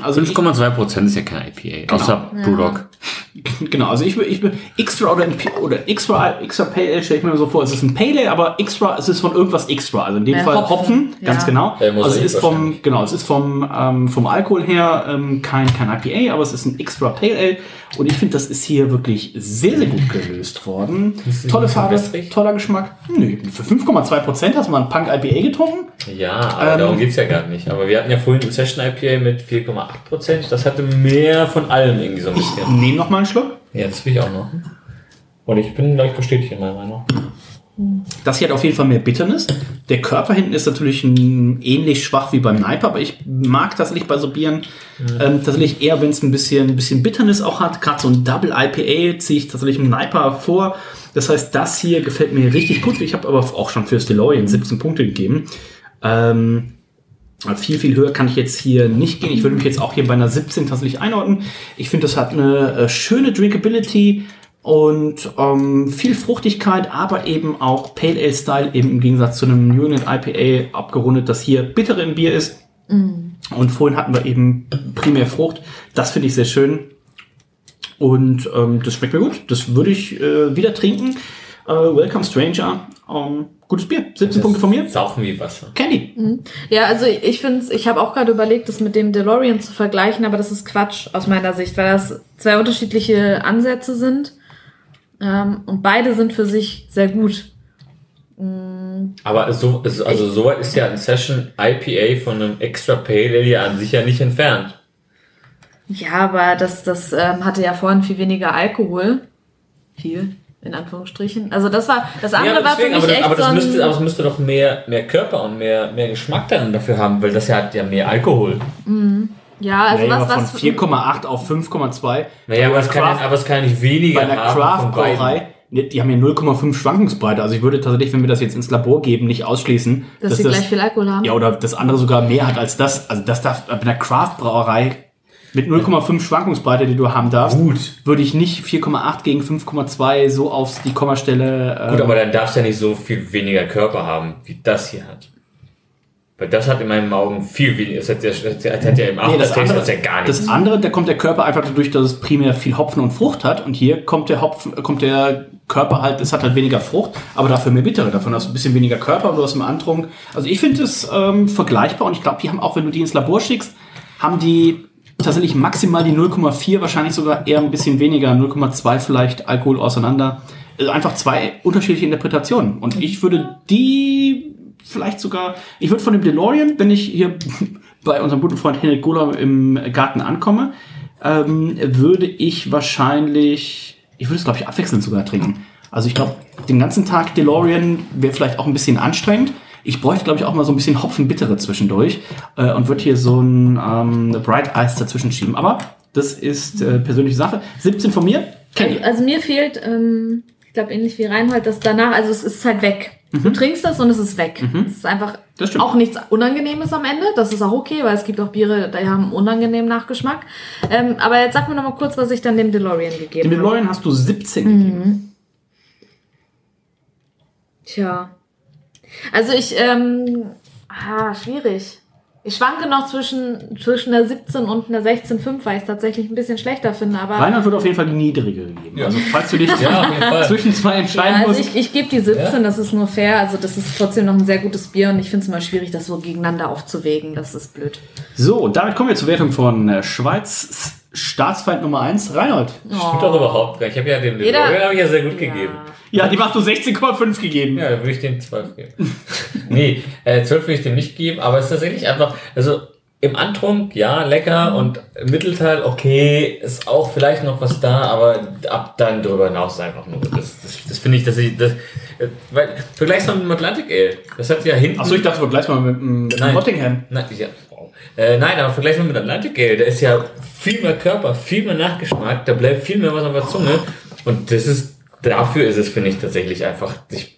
also ich, 5,2% ist ja kein IPA, außer Ja. Brewdog. Genau, also ich, will- ich will extra oder, oder extra, extra Pale Ale stelle ich mir so vor, es ist ein Pale Ale, aber extra, es ist von irgendwas extra. Also in dem Ja, Fall Hopfen, Hopfen, ganz ja. genau. Ja, muss also es ist vom, genau, es ist vom, ähm, vom Alkohol her ähm, kein, kein IPA, aber es ist ein extra Pale Ale. Und ich finde, das ist hier wirklich sehr, sehr gut gelöst worden. Es Tolle Farbe, wässrig? toller Geschmack. Nö, für 5,2 Prozent hast du mal ein Punk IPA getrunken. Ja, aber Ähm, darum geht's ja gar nicht. Aber wir hatten ja vorhin ein Session IPA mit 4,8%. Das hatte mehr von allem irgendwie so ein bisschen. Nehm noch mal einen Schluck. Ja, das will ich auch noch. Und ich bin gleich bestätigt in meiner Meinung. Das hier hat auf jeden Fall mehr Bitterness. Der Körper hinten ist natürlich ähnlich schwach wie beim Niper, aber ich mag tatsächlich bei so Bieren ähm, tatsächlich eher, wenn es ein bisschen, ein bisschen Bitterness auch hat. Gerade so ein Double IPA ziehe ich tatsächlich im Niper vor. Das heißt, das hier gefällt mir richtig gut. Ich habe aber auch schon fürs DeLorean 17 Punkte gegeben. Ähm, viel, viel höher kann ich jetzt hier nicht gehen. Ich würde mich jetzt auch hier bei einer 17 tatsächlich einordnen. Ich finde, das hat eine äh, schöne Drinkability und ähm, viel Fruchtigkeit, aber eben auch Pale Ale Style, eben im Gegensatz zu einem New England IPA abgerundet, das hier bittere im Bier ist. Und vorhin hatten wir eben primär Frucht. Das finde ich sehr schön. Und ähm, das schmeckt mir gut. Das würde ich äh, wieder trinken. Äh, Welcome Stranger. Ähm, gutes Bier. 17 Punkte von mir. Saufen wie Wasser. Candy. Ja, also ich finde ich habe auch gerade überlegt, das mit dem DeLorean zu vergleichen, aber das ist Quatsch aus meiner Sicht, weil das zwei unterschiedliche Ansätze sind. Ähm, und beide sind für sich sehr gut. Aber so, also soweit ist ja ein Session IPA von einem Extra Pale Ale ja an sich ja nicht entfernt. Ja, aber das, das ähm, hatte ja vorhin viel weniger Alkohol. Viel, in Anführungsstrichen. Also das war, das andere war für deswegen, mich aber, das, aber, das so ein, müsste, aber es müsste doch mehr, mehr Körper und mehr, mehr Geschmack dann dafür haben, weil das ja hat ja mehr Alkohol. Ja, also naja, was, was. von 4,8 auf 5,2. Naja, aber es, kann, Craft- ja- aber es kann ja nicht weniger bei einer. Craft-Brauerei, ne, die haben ja 0,5 Schwankungsbreite. Also ich würde tatsächlich, wenn wir das jetzt ins Labor geben, nicht ausschließen, dass sie das, gleich viel Alkohol haben. ja, oder das andere sogar mehr hat als das. Also das darf bei einer Craft-Brauerei mit 0,5 Schwankungsbreite, die du haben darfst, Gut. würde ich nicht 4,8 gegen 5,2 so auf die Kommastelle. Äh, Gut, aber dann darf es ja nicht so viel weniger Körper haben, wie das hier hat. Weil das hat in meinen Augen viel weniger. Es hat ja, es hat ja im Nee, das andere, ja gar nichts. das andere, da kommt der Körper einfach dadurch, dass es primär viel Hopfen und Frucht hat. Und hier kommt der Hopfen, kommt der Körper halt, es hat halt weniger Frucht, aber dafür mehr Bittere. Davon hast du ein bisschen weniger Körper und du hast einen Antrunk. Also ich finde es ähm, vergleichbar und ich glaube, die haben auch, wenn du die ins Labor schickst, haben die tatsächlich maximal die 0,4, wahrscheinlich sogar eher ein bisschen weniger, 0,2 vielleicht Alkohol auseinander. Also einfach zwei unterschiedliche Interpretationen. Und ich würde die vielleicht sogar, ich würde von dem DeLorean, wenn ich hier bei unserem guten Freund Henrik Gola im Garten ankomme, ähm, würde ich wahrscheinlich, ich würde es glaube ich abwechselnd sogar trinken. Also ich glaube, den ganzen Tag DeLorean wäre vielleicht auch ein bisschen anstrengend. Ich bräuchte, glaube ich, auch mal so ein bisschen Hopfenbittere zwischendurch äh, und würde hier so ein ähm, Bright Ice dazwischen schieben. Aber das ist äh, persönliche Sache. 17 von mir. Kenny. Also mir fehlt, ähm, ich glaube ähnlich wie Reinhold, dass danach, also es ist halt weg. Du trinkst das und es ist weg. Es ist einfach Mhm. Auch nichts Unangenehmes am Ende. Das ist auch okay, weil es gibt auch Biere, die haben einen unangenehmen Nachgeschmack. Ähm, aber jetzt sag mir noch mal kurz, was ich dann dem DeLorean gegeben Dem habe. DeLorean hast du 17 gegeben. Tja. Also ich, ähm, ah, schwierig. Ich schwanke noch zwischen, zwischen der 17 und einer 16,5, weil ich es tatsächlich ein bisschen schlechter finde. Aber Reinhard wird auf jeden Fall die niedrige gegeben. Also falls du dich Ja, zwischen zwei Ja, entscheiden also musst. ich, ich gebe die 17, das ist nur fair. Also das ist trotzdem noch ein sehr gutes Bier und ich finde es immer schwierig, das so gegeneinander aufzuwägen. Das ist blöd. So, und damit kommen wir zur Wertung von äh, Schweiz Staatsfeind Nummer 1, Reinhold. Stimmt doch überhaupt gar nicht. Ich habe ja den Jeder- DeLorean habe ich ja sehr gut gegeben. Ja, die hast du 16,5 gegeben. Ja, dann würde ich den 12 geben. Nee, äh, 12 will ich dem nicht geben, aber es ist tatsächlich einfach, also im Antrunk, ja, lecker und im Mittelteil, okay, ist auch vielleicht noch was da, aber ab dann drüber hinaus ist einfach nur, das, das, das finde ich, dass ich, das, äh, weil, vergleich's mal mit dem Atlantic Ale, das hat ja hinten... Achso, ich dachte, wir gleich mal mit, mit Nein. Nottingham. Nein, ja, wow. äh, nein, aber vergleich mal mit Atlantic Ale, der ist ja viel mehr Körper, viel mehr Nachgeschmack, da bleibt viel mehr was auf der Zunge und das ist, dafür ist es, finde ich, tatsächlich einfach, ich,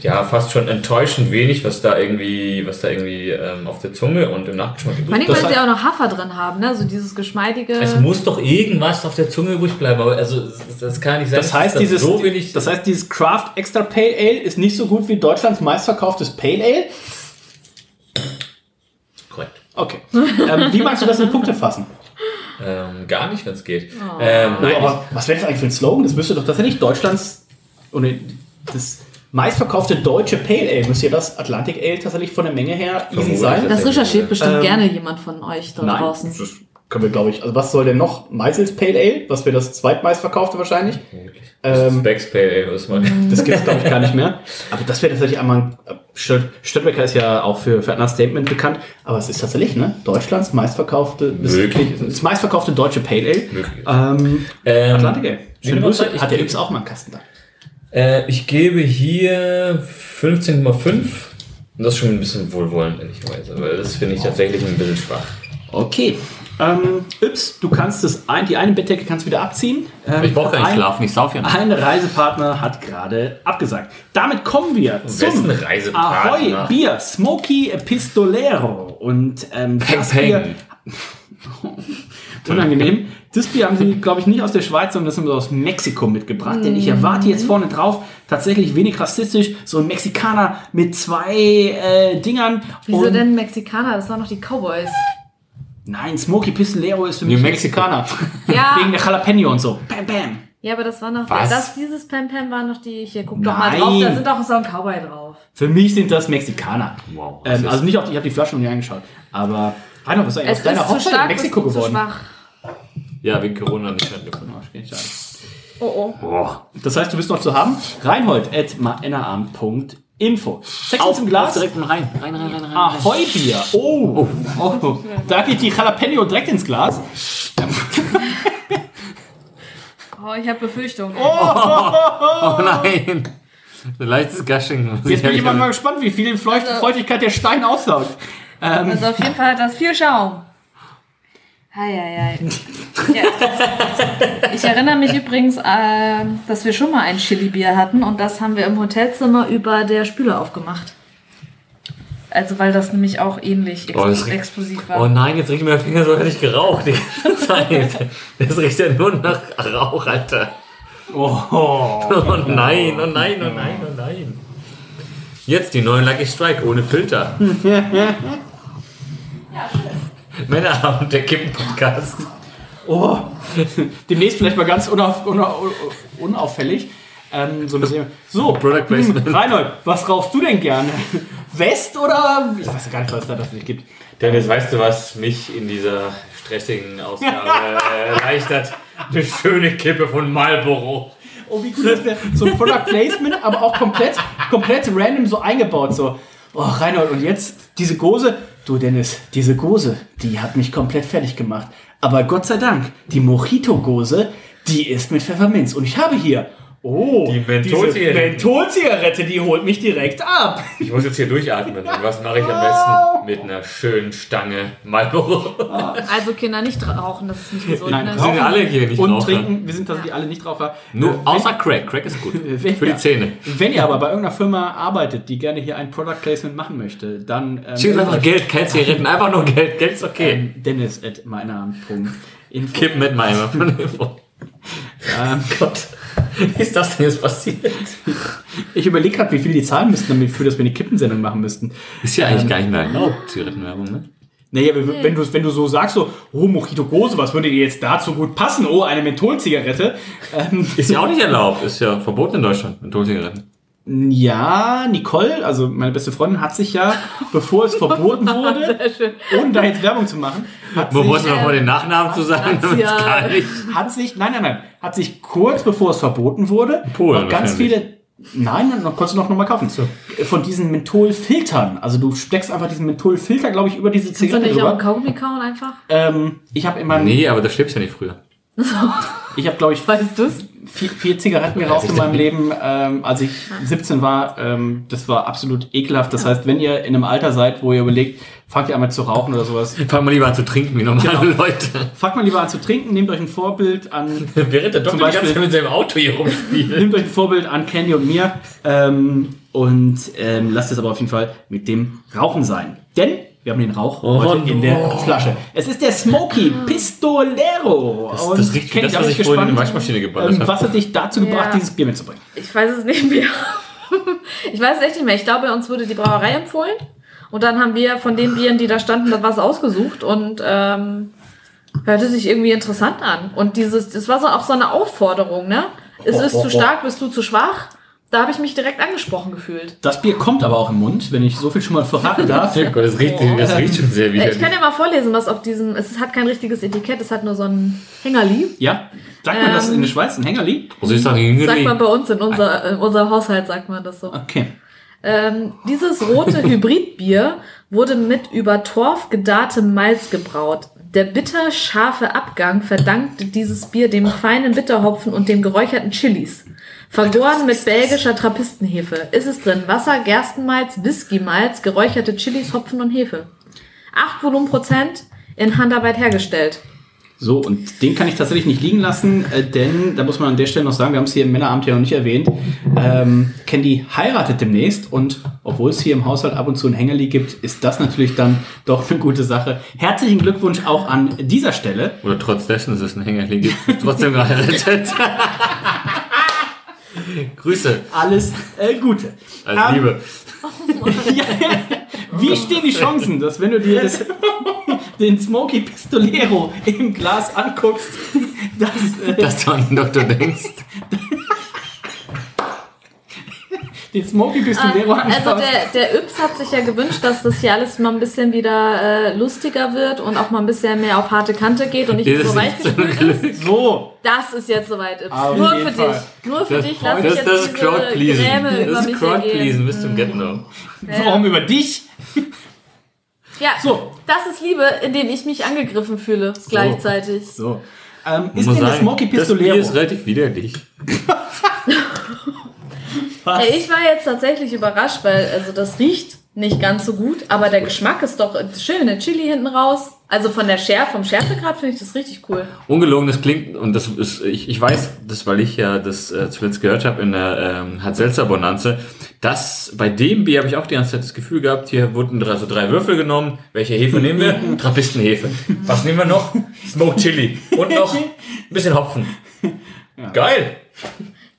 ja, fast schon enttäuschend wenig, was da irgendwie, was da irgendwie ähm, auf der Zunge und im Nachgeschmack allem, Das weil sie hat- auch noch Hafer drin haben, ne? So dieses geschmeidige. Es muss doch irgendwas auf der Zunge übrig bleiben, aber also das- das kann nicht sein. Das heißt, dieses, so wenig. das heißt, dieses Craft Extra Pale Ale ist nicht so gut wie Deutschlands meistverkauftes Pale Ale? korrekt. Okay. ähm, wie magst du das in Punkte fassen? Ähm, gar nicht, wenn es geht. Ähm, Oh, nein, aber was wäre das eigentlich für ein Slogan? Das müsste doch tatsächlich Deutschlands oder das meistverkaufte deutsche Pale Ale. Müsste ja das Atlantic Ale tatsächlich von der Menge her easy sein? das recherchiert bestimmt Ähm, gerne jemand von euch da Nein, draußen. das können wir, glaube ich. Also was soll denn noch? Meisels Pale Ale, was wäre das zweitmeistverkaufte wahrscheinlich? ähm, Becks Pale Ale ist mal. Das gibt es, glaube ich, gar nicht mehr. Aber das wäre tatsächlich einmal ein. Stört- Störtbecker ist ja auch für, für Understatement bekannt, aber es ist tatsächlich, ne? Deutschlands meistverkaufte, das, Möglich das meistverkaufte deutsche Pale Ale. Möglich. Ähm, Ähm, Atlantic Ale. Schöne Grüße. Hat der Yps auch mal einen Kasten da. Äh, ich gebe hier 15,5. Und das ist schon ein bisschen wohlwollend, ehrlicherweise. Weil das finde ich tatsächlich ein bisschen schwach. Okay. Ähm, Yps, du kannst das ein, die eine Bettdecke kannst du wieder abziehen. Ähm, Ich brauche gar nicht ein- schlafen, ich sauf ja nicht. Ein Reisepartner hat gerade abgesagt. Damit kommen wir zum? Ahoi Bier Smoky Pistolero. Und ähm, das Peng, Bier, unangenehm. Das Bier haben sie, glaube ich, nicht aus der Schweiz, sondern das haben sie aus Mexiko mitgebracht. Denn ich erwarte jetzt vorne drauf tatsächlich wenig rassistisch so ein Mexikaner mit zwei äh, Dingern. Wieso denn Mexikaner? Das waren noch die Cowboys. Nein, Smoky Pistolero ist für New mich Mexico. Mexikaner. Ja. Wegen der Jalapeno und so. Bam, bam. Ja, aber das war noch. Was? Das, dieses Pam Pam war noch die. Hier, guck doch mal Nein. drauf. Da sind auch so ein Cowboy drauf. Für mich sind das Mexikaner. Wow, Ähm, also nicht auf die, ich habe die Flasche noch nicht angeschaut. Aber Reinhold, was ist eigentlich Es aus deiner Hochzeit in Mexiko geworden? schwach. Ja, wegen Corona nicht stattgefunden. Oh oh. Das heißt, du bist noch zu haben? Reinhold at maennerabend.info. Sex ist im Glas. direkt rein. Rein, rein, rein, rein. Ahoi Bier. Oh. oh. Da geht die Jalapeno direkt ins Glas. Oh, ich habe Befürchtungen. Oh nein. So leichtes Gushing. Jetzt bin ich mal, gespannt, wie viel Feucht Feuchtigkeit der Stein aussaugt. Also auf jeden Fall hat das viel Schaum. Heieiei. Ja. Ich erinnere mich übrigens, äh, dass wir schon mal ein Chili-Bier hatten und das haben wir im Hotelzimmer über der Spüle aufgemacht. Also weil das nämlich auch ähnlich Oh, ex explosiv war. Oh nein, jetzt riecht mein Finger so, hätte ich geraucht die ganze Zeit. Das riecht ja nur nach Rauch, Alter. Oh. Oh nein, oh nein, oh nein, oh nein. Jetzt die neuen Lucky Strike ohne Filter. Männerabend, der Kippen-Podcast. Oh. Demnächst vielleicht mal ganz unauf, una, unauffällig. Ähm, so, ein bisschen, so Product Placement. hm, Reinhold, was rauchst du denn gerne? West oder? Ich weiß ja gar nicht, was da das nicht gibt. Dennis, weißt du, was mich in dieser stressigen Ausgabe erleichtert? Eine schöne Kippe von Marlboro. Oh, wie cool das wäre. So ein Product Placement, aber auch komplett, komplett random so eingebaut. So, oh, Reinhold, und jetzt diese Gose. Du, Dennis, diese Gose, die hat mich komplett fertig gemacht. Aber Gott sei Dank, die Mojito-Gose, die ist mit Pfefferminz. Und ich habe hier, oh, Die Mentholzigarette. Mentholzigarette, die holt mich direkt ab. Ich muss jetzt hier durchatmen. Und was mache ich am besten? Mit einer schönen Stange Marlboro. Also Kinder nicht rauchen, das ist nicht gesund. Nein, ne? Wir sind alle hier nicht Und Raucher. trinken, wir sind tatsächlich alle Nichtraucher. Nur Äh, außer Crack. Crack ist gut. wenn, Für die Zähne. Wenn ihr aber bei irgendeiner Firma arbeitet, die gerne hier ein Product Placement machen möchte, dann ähm, Schickt uns einfach Geld, keine Zigaretten, einfach nur Geld. Geld ist okay. ähm, Dennis at meiner.info. Kipp mit meinem. Ähm, Gott. Wie ist das denn jetzt passiert? ich überlege gerade, wie viel die zahlen müssten, damit für das wir eine Kippensendung machen müssten. Ist ja eigentlich gar nicht mehr erlaubt, Zigarettenwerbung, ne? Naja, wenn wenn du, wenn du so sagst, so, oh, Mojito Gose, was würde dir jetzt dazu gut passen? Oh, eine Mentholzigarette. Ähm, Ist ja auch nicht erlaubt, ist ja verboten in Deutschland, Mentholzigaretten. Ja, Nicole, also meine beste Freundin, hat sich ja, bevor es verboten wurde, ohne da jetzt Werbung zu machen, hat Wo sich, man mal den Nachnamen zu sagen, nicht. hat sich, nein, nein, nein, hat sich kurz bevor es verboten wurde, Polen noch ganz viele, Nein, dann konntest du noch, noch mal kaufen. Von diesen Mentholfiltern. Also du steckst einfach diesen Mentholfilter, glaube ich, über diese Kannst du Zigarette nicht auch einen drüber. Kaugummi kauen einfach? Ähm, ich habe meinem, Nee, aber da stirbst du ja nicht früher. Ich habe glaube ich Weißt du's? vier, vier Zigaretten geraucht in meinem Leben, ähm, als ich 17 war. Ähm, das war absolut ekelhaft. Das heißt, wenn ihr in einem Alter seid, wo ihr überlegt, fangt ihr einmal zu rauchen oder sowas, Fang mal lieber an zu trinken, wie normale Genau. Leute. fangt mal lieber an zu trinken, nehmt euch ein Vorbild an Während der Zum Beispiel- mit seinem Auto hier rumspielt. Nehmt euch ein Vorbild an Candy und mir ähm, und ähm, lasst es aber auf jeden Fall mit dem Rauchen sein. Denn wir haben den Rauch Oh, heute in der no. Flasche. Es ist der Smoky Pistolero. Das, Und das riecht wie das, da was ich vorhin in die gespannt, Waschmaschine geballert ähm, habe. Was hat dich dazu gebracht, Ja. dieses Bier mitzubringen? Ich weiß es nicht mehr. ich weiß es echt nicht mehr. Ich glaube, uns wurde die Brauerei empfohlen. Und dann haben wir von den Bieren, die da standen, das was ausgesucht und ähm, hörte sich irgendwie interessant an. Und dieses, das war so auch so eine Aufforderung, ne? Es Oh, ist oh, zu oh. stark, bist du zu schwach? Da habe ich mich direkt angesprochen gefühlt. Das Bier kommt aber auch im Mund, wenn ich so viel schon mal verraten darf. Oh Gott, das riecht, das riecht schon sehr Äh, widerlich. Ich kann ja mal vorlesen, was auf diesem. Es hat kein richtiges Etikett, es hat nur so ein Hängerli. Ja? Sagt man das Ähm, in der Schweiz, ein Hängerli? Muss ich sagen, Sagt man bei uns in unser, in unser Haushalt, sagt man das so. Okay. Ähm, dieses rote Hybridbier wurde mit über Torf gedarrtem Malz gebraut. Der bitter-scharfe Abgang verdankte dieses Bier dem feinen Bitterhopfen und dem geräucherten Chilis. Vergoren mit belgischer Trappistenhefe. Ist es drin Wasser, Gerstenmalz, Whiskymalz, geräucherte Chilis, Hopfen und Hefe. 8 Volumenprozent in Handarbeit hergestellt. So, und den kann ich tatsächlich nicht liegen lassen, äh, denn da muss man an der Stelle noch sagen, wir haben es hier im Männeramt ja noch nicht erwähnt. Ähm, Candy heiratet demnächst und obwohl es hier im Haushalt ab und zu ein Hängerli gibt, ist das natürlich dann doch eine gute Sache. Herzlichen Glückwunsch auch an dieser Stelle. Oder trotz dessen, dass es ein Hängerli gibt, trotzdem geheiratet. Grüße. Alles äh, Gute. Als Ähm, Liebe. Ja, wie stehen die Chancen, dass wenn du dir das, den Smoky Pistolero im Glas anguckst, dass äh, Dass du an den Doktor denkst. Den Smoky Pistolero Also anschaust? der, der Yps hat sich ja gewünscht, dass das hier alles mal ein bisschen wieder äh, lustiger wird und auch mal ein bisschen mehr auf harte Kante geht und nicht Das so ist weich so ist. so, Das ist jetzt soweit, Yps. Auf Nur für Fall. dich. Nur für Das, dich lass ich das, jetzt das ist diese. Gräme über Das mich ist Crowdpleasing ergehen. bis zum Get-No. Ja. warum über dich? Ja, So. das ist Liebe, in dem ich mich angegriffen fühle gleichzeitig. So. Ähm, ist muss denn der sagen, Smoky das Bier Pistolero? ist relativ widerlich. Was? Ey, ich war jetzt tatsächlich überrascht, weil also das riecht nicht ganz so gut, aber der Geschmack ist doch schön, der Chili hinten raus. Also von der Schärfe, vom Schärfegrad finde ich das richtig cool. Ungelogen, das klingt, und das ist, ich, ich weiß das, weil ich ja das äh, zuletzt gehört habe in der ähm, Hat-Selzer-Bonanze, dass bei dem Bier habe ich auch die ganze Zeit das Gefühl gehabt, hier wurden drei, so drei Würfel genommen. Welche Hefe nehmen wir? Trappistenhefe. Was nehmen wir noch? Smoked Chili. Und noch ein bisschen Hopfen. Geil!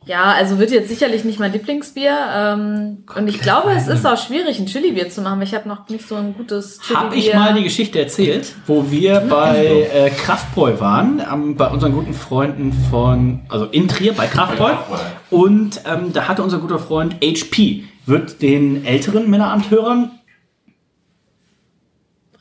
Ja, also wird jetzt sicherlich nicht mein Lieblingsbier. Ähm, und ich glaube, es ist auch schwierig, ein Chili-Bier zu machen, weil ich habe noch nicht so ein gutes Chili-Bier. Habe ich mal die Geschichte erzählt, wo wir bei äh, Kraftbräu waren, ähm, bei unseren guten Freunden von, also in Trier bei Kraftbräu. Und ähm, da hatte unser guter Freund HP, wird den älteren Männeramthörern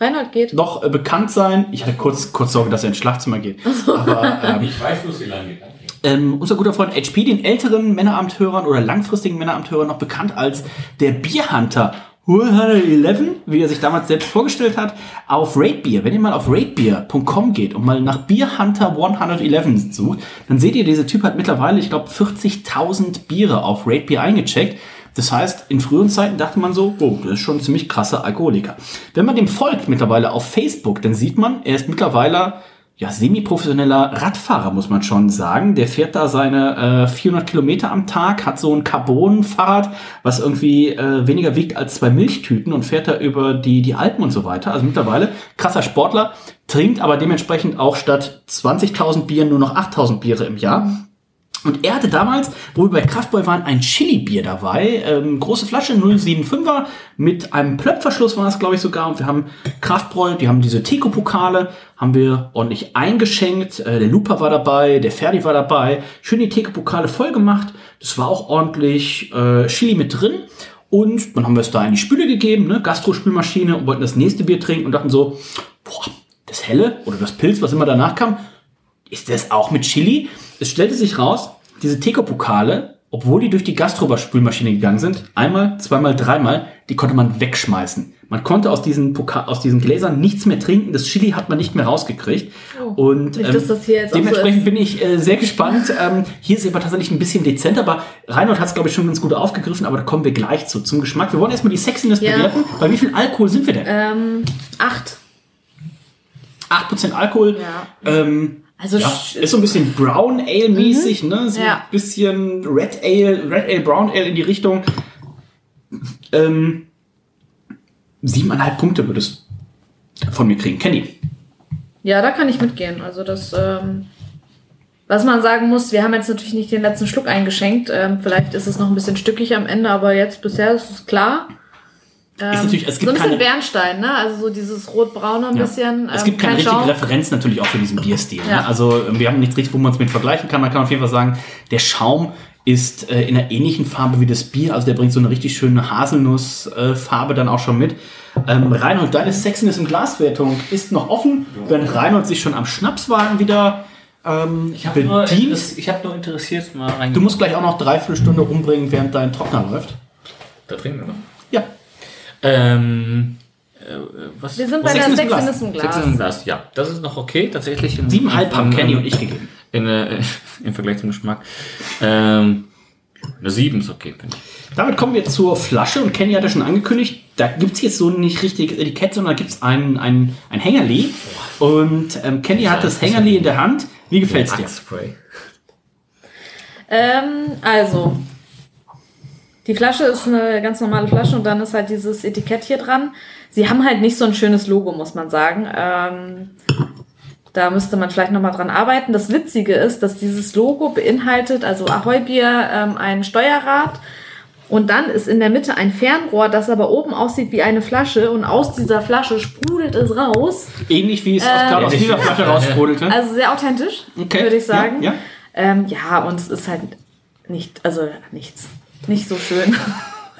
Reinhold geht. noch äh, bekannt sein. Ich hatte kurz, kurz Sorge, dass er ins Schlafzimmer geht. Aber ähm, Ich weiß, wo es hier lang geht. Ähm, unser guter Freund HP, den älteren Männeramthörern oder langfristigen Männeramthörern noch bekannt als der Bierhunter 111, wie er sich damals selbst vorgestellt hat, auf Ratebeer. Wenn ihr mal auf ratebeer.com geht und mal nach Bierhunter 111 sucht, dann seht ihr, dieser Typ hat mittlerweile, ich glaube, 40.000 Biere auf Ratebeer eingecheckt. Das heißt, in früheren Zeiten dachte man so, oh, das ist schon ein ziemlich krasser Alkoholiker. Wenn man dem folgt mittlerweile auf Facebook, dann sieht man, er ist mittlerweile ja, semi-professioneller Radfahrer, muss man schon sagen. Der fährt da seine äh, 400 Kilometer am Tag, hat so ein Carbon-Fahrrad, was irgendwie äh, weniger wiegt als zwei Milchtüten und fährt da über die, die Alpen und so weiter. Also mittlerweile krasser Sportler, trinkt aber dementsprechend auch statt 20.000 Bieren nur noch 8.000 Biere im Jahr. Und er hatte damals, wo wir bei Kraftboy waren, ein Chili-Bier dabei. Ähm, große Flasche, 075er, mit einem Plöpfverschluss war es, glaube ich, sogar. Und wir haben Kraftbräu, die haben diese Teco-Pokale, haben wir ordentlich eingeschenkt. Äh, der Lupa war dabei, der Ferdi war dabei. Schön die Teco-Pokale voll gemacht. Das war auch ordentlich äh, Chili mit drin. Und dann haben wir es da in die Spüle gegeben, ne, Gastro-Spülmaschine und wollten das nächste Bier trinken und dachten so, boah, das Helle oder das Pilz, was immer danach kam, ist das auch mit Chili? Es stellte sich raus, diese Teco-Pokale obwohl die durch die Gastroberspülmaschine gegangen sind, einmal, zweimal, dreimal, die konnte man wegschmeißen. Man konnte aus diesen, Poka aus diesen Gläsern nichts mehr trinken. Das Chili hat man nicht mehr rausgekriegt. Und Oh. Nicht, dass das so dementsprechend ist. bin ich äh, sehr gespannt. Ähm, hier ist es aber tatsächlich ein bisschen dezenter, aber Reinhold hat es, glaube ich, schon ganz gut aufgegriffen, aber da kommen wir gleich zu. Zum Geschmack. Wir wollen erstmal die Sexiness Ja. bewerten. Bei wie viel Alkohol sind wir denn? Ähm, acht. 8% Alkohol. Ja. Ähm, Also ja, ist so ein bisschen Brown Ale mäßig, ne? So Ja. ein bisschen Red Ale, Red Ale, Brown Ale in die Richtung. Ähm, siebeneinhalb Punkte würde es von mir kriegen. Kenny. Ja, da kann ich mitgehen. Also das, ähm, was man sagen muss, wir haben jetzt natürlich nicht den letzten Schluck eingeschenkt. Ähm, vielleicht ist es noch ein bisschen stückig am Ende, aber jetzt bisher ist es klar. Ähm, Ist natürlich- es so gibt ein bisschen keine- Bernstein, ne? Also so dieses rot-braune ein Ja. bisschen. Es ähm, gibt keine kein richtige Schaum. Referenz natürlich auch für diesen Bierstil. Ja. Ne? Also ähm, wir haben nichts richtig, wo man es mit vergleichen kann. Man kann auf jeden Fall sagen, der Schaum ist äh, in einer ähnlichen Farbe wie das Bier. Also der bringt so eine richtig schöne Haselnussfarbe äh, dann auch schon mit. Ähm, Reinhold, deine Sexiness im Glaswertung ist noch offen, während Reinhold sich schon am Schnapswagen wieder ähm, Ich habe nur, ich hab nur interessiert mal rein. Du musst gleich auch noch dreiviertel Stunde rumbringen, während dein Trockner läuft. da trinken wir noch. Ja. Ähm, äh, was? Wir sind bei der Sexiness im Glas. Sechs im Glas, ja. Das ist noch okay, tatsächlich. In, Siebeneinhalb haben Kenny und ich gegeben. In, äh, Im Vergleich zum Geschmack. Ähm, eine 7 ist okay, finde ich. Damit kommen wir zur Flasche und Kenny hat ja schon angekündigt, da gibt es jetzt so nicht richtig Etikett, sondern da gibt es ein, ein, ein Hängerli. Und ähm, Kenny hat das Hängerli in der Hand. Wie gefällt's dir? Axspray. Ähm, also, die Flasche ist eine ganz normale Flasche und dann ist halt dieses Etikett hier dran. Sie haben halt nicht so ein schönes Logo, muss man sagen. Ähm, da müsste man vielleicht nochmal dran arbeiten. Das Witzige ist, dass dieses Logo beinhaltet, also Ahoi Bier, ähm, ein Steuerrad. Und dann ist in der Mitte ein Fernrohr, das aber oben aussieht wie eine Flasche. Und aus dieser Flasche sprudelt es raus. Ähnlich wie es aus, Ähm, gerade aus dieser Flasche raussprudelte. Also sehr authentisch, Okay, würde ich sagen. ja, ja. Ähm, ja, und es ist halt nicht, also nichts. Nicht so schön.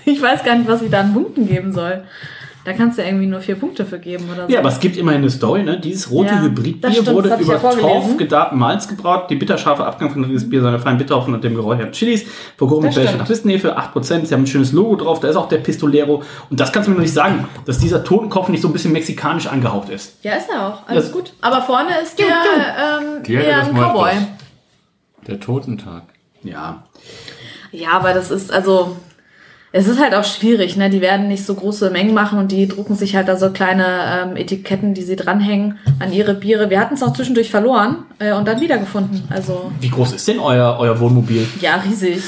Ich weiß gar nicht, was ich da an Punkten geben soll. Da kannst du irgendwie nur vier Punkte für geben oder so. Ja, aber es gibt immerhin eine Story, ne? Dieses rote Ja, das Hybridbier stimmt, wurde das über ja. Torf gedarben Malz gebraut. Die bitterscharfe Abgang von dieses Bier seiner feinen Bitterhopfen und dem geräucherten Chilis. Vergoren mit Das belgischen stimmt. Tapistenhefe, 8%. Sie haben ein schönes Logo drauf. Da ist auch der Pistolero. Und das kannst du mir noch nicht sagen, dass dieser Totenkopf nicht so ein bisschen mexikanisch angehaucht ist. ja, ist er auch. Alles Ja. gut. Aber vorne ist der ähm, das ein mal Cowboy. Der Totentag. Ja. Ja, aber das ist, also, es ist halt auch schwierig, ne? Die werden nicht so große Mengen machen und die drucken sich halt da so kleine ähm, Etiketten, die sie dranhängen an ihre Biere. Wir hatten es auch zwischendurch verloren äh, und dann wiedergefunden. Also, Wie groß ist denn euer, euer Wohnmobil? ja, riesig.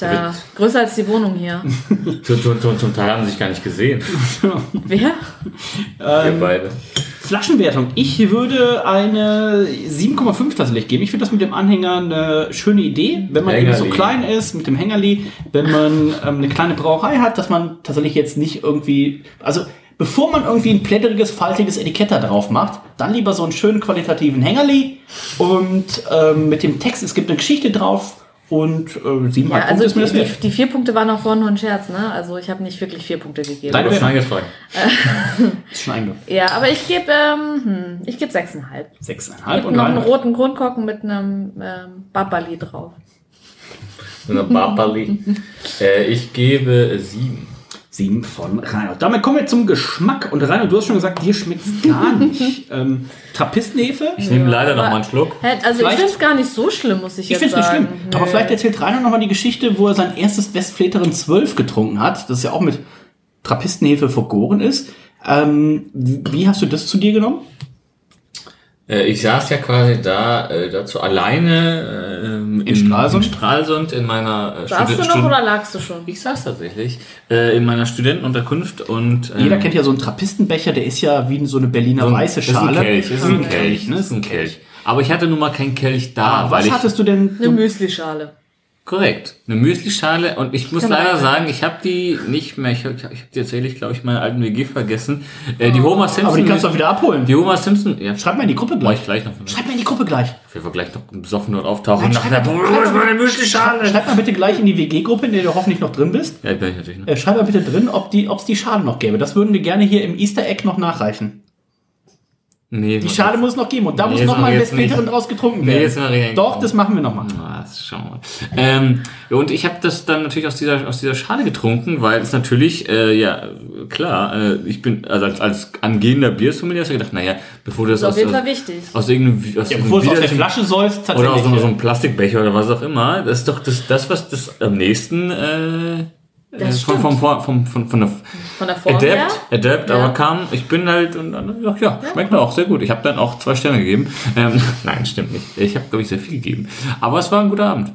Da, größer als die Wohnung hier. Zum, zum, zum, zum Teil haben sie sich gar nicht gesehen. Wer? Wir beide. Flaschenwertung. Ich würde eine 7,5 tatsächlich geben. Ich finde das mit dem Anhänger eine schöne Idee, wenn man eben so Hängerli. klein ist mit dem Hängerli, wenn man ähm, eine kleine Brauerei hat, dass man tatsächlich jetzt nicht irgendwie, also bevor man irgendwie ein plätteriges, faltiges Etikett da drauf macht, dann lieber so einen schönen qualitativen Hängerli und ähm, mit dem Text, es gibt eine Geschichte drauf und äh, sieben Ja, also ist mir die, die, die vier Punkte waren auch vorhin nur ein Scherz, ne? Also ich habe nicht wirklich vier Punkte gegeben. Deine Aber schon Bewertung. eingefreut. Ist schon Ja, aber ich gebe ähm, hm, ich gebe sechseinhalb. sechseinhalb Und und noch einen roten Grundkorken mit einem ähm, Babali drauf. So eine Barbali. äh, ich gebe sieben. Sieben von Reinhold. Damit kommen wir zum Geschmack. Und Reinhold, du hast schon gesagt, dir schmeckt gar nicht. ähm, Trappistenhefe? Ich nehme leider noch mal einen Schluck. Also ich Vielleicht- finde es gar nicht so schlimm, muss ich, Ich jetzt finde es nicht sagen. schlimm. Aber vielleicht erzählt Reinhold nochmal die Geschichte, wo er sein erstes Westfleterin 12 getrunken hat. Das ja auch mit Trappistenhefe vergoren ist. Ähm, wie hast du das zu dir genommen? Äh, ich saß ja quasi da äh, dazu alleine ähm, in, Stralsund? in Stralsund in meiner äh, Saßt du noch oder lagst du schon? Ich saß tatsächlich äh, in meiner Studentenunterkunft und ähm, Jeder kennt ja so einen Trappistenbecher, der ist ja wie so eine Berliner so ein- weiße ist ein Schale. Kelch, ist ein Kelch, ne? ist ein Kelch. Aber ich hatte nun mal keinen Kelch da, Ah, weil was ich hattest du denn? Eine Müslischale. Korrekt eine Müslischale und ich muss man leider sagen, ich habe die nicht mehr. Ich habe ich hab die tatsächlich, glaube ich, meiner alten WG vergessen. Äh, die Homer Simpson. aber die kannst du auch wieder abholen. Die Homer Simpson. Ja, Schreib mal in die Gruppe gleich. ich gleich noch. Schreib mal in die Gruppe gleich. Auf jeden Fall gleich noch besoffen und auftauchen. Nein, schreib mal- Wo ist meine Müslischale? Schreib mal bitte gleich in die WG-Gruppe, in der du hoffentlich noch drin bist. Ja, bin ich natürlich. Ne? Schreib mal bitte drin, ob die, die Schale noch gäbe. Das würden wir gerne hier im Easter Egg noch nachreichen. Nee, Die Schale muss es noch geben und da Nee, muss das noch machen mal wir ein jetzt nicht. draus getrunken Nee, werden. wir nicht. Doch, das machen wir noch mal. Ah, Spaß, schau mal. Ähm, und ich habe das dann natürlich aus dieser, aus dieser Schale getrunken, weil es natürlich, äh, ja, klar, äh, ich bin, also als, als angehender Biersommelier hast du gedacht, naja, bevor du das Das ist aus, auf jeden so- Fall wichtig. aus irgendeinem, aus Ja, bevor es aus der Flasche säuft, oder aus so, tatsächlich. so einem Plastikbecher oder was auch immer, das ist doch das, das was das am nächsten äh, Das äh, vom, vom, vom, vom, von, von der Von der Form her. Adapt, Adapt, Ja. aber kam, ich bin halt und dann, ja, ja, schmeckt auch sehr gut. Ich habe dann auch zwei Sterne gegeben. Ähm, nein, stimmt nicht. Ich habe, glaube ich, sehr viel gegeben. Aber es war ein guter Abend.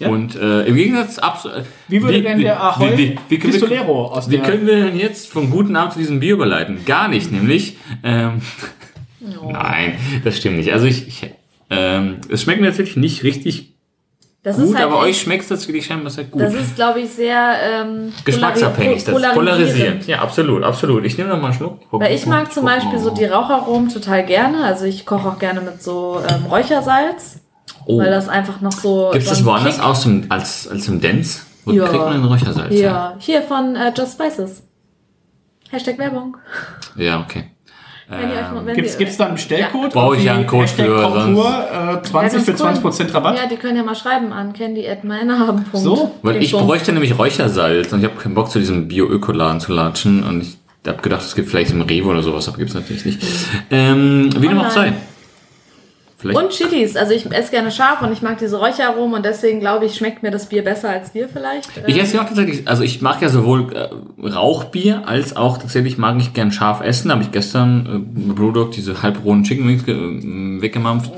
Ja. Und äh, im Gegensatz absolut. Wie würde denn der Ahoy wie, wie, wie, können wir- Pistolero aus wie können wir denn jetzt vom guten Abend zu diesem Bier überleiten? Gar nicht, nämlich. Ähm, Nein, das stimmt nicht. Also ich, ich ähm, es schmeckt mir tatsächlich nicht richtig Das gut, ist halt aber echt- euch schmeckt es tatsächlich scheinbar sehr gut. Das ist, glaube ich, sehr ähm, Geschmacksabhängig, das polarisierend. Ja, absolut, absolut. Ich nehme noch mal einen Schluck. Weil ich mag zum Beispiel so die Raucharomen total gerne. Also ich koche auch gerne mit so ähm, Räuchersalz, Oh. weil das einfach noch so. Gibt es das woanders Kick- aus dem, als, als im Dance? Wo Ja. kriegt man den Räuchersalz? Ja, hier von äh, Just Spices. Hashtag Werbung. Ja, okay. Wenn euch noch- wenn Gibt's, da einen Bestellcode? Brauche ich ja einen Code Hashtag für, Kontur, äh, 20 für Ja, ganz cool. 20% Rabatt? Ja, die können ja mal schreiben an candy.meinhaben. So, Weil ich bräuchte nämlich Räuchersalz und ich habe keinen Bock zu diesem Bio-Ökoladen zu latschen und ich habe gedacht, es gibt vielleicht im Rewe oder sowas, aber gibt's natürlich nicht. Ähm, wie dem auch sei. Vielleicht Und Chilis. Also ich esse gerne scharf und ich mag diese Räucheraromen und deswegen glaube ich, schmeckt mir das Bier besser als wir vielleicht. Ich Ähm, esse ja auch tatsächlich, also ich mag ja sowohl äh, Rauchbier als auch tatsächlich mag ich gern scharf essen. Habe ich gestern äh, Brewdog diese halbrohen Chicken Wings äh, weggemampft.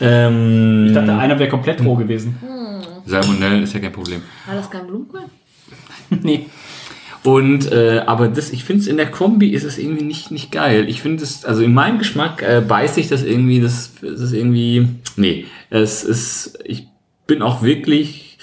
Ähm, Ich dachte, einer wäre komplett roh gewesen. Salmonellen ist ja kein Problem. War das kein Blumenkohl? nee. Und äh, aber das, ich finde es in der Kombi ist es irgendwie nicht nicht geil. Ich finde es, also in meinem Geschmack äh, beißt sich das irgendwie, das, das ist irgendwie, nee, es ist, ich bin auch wirklich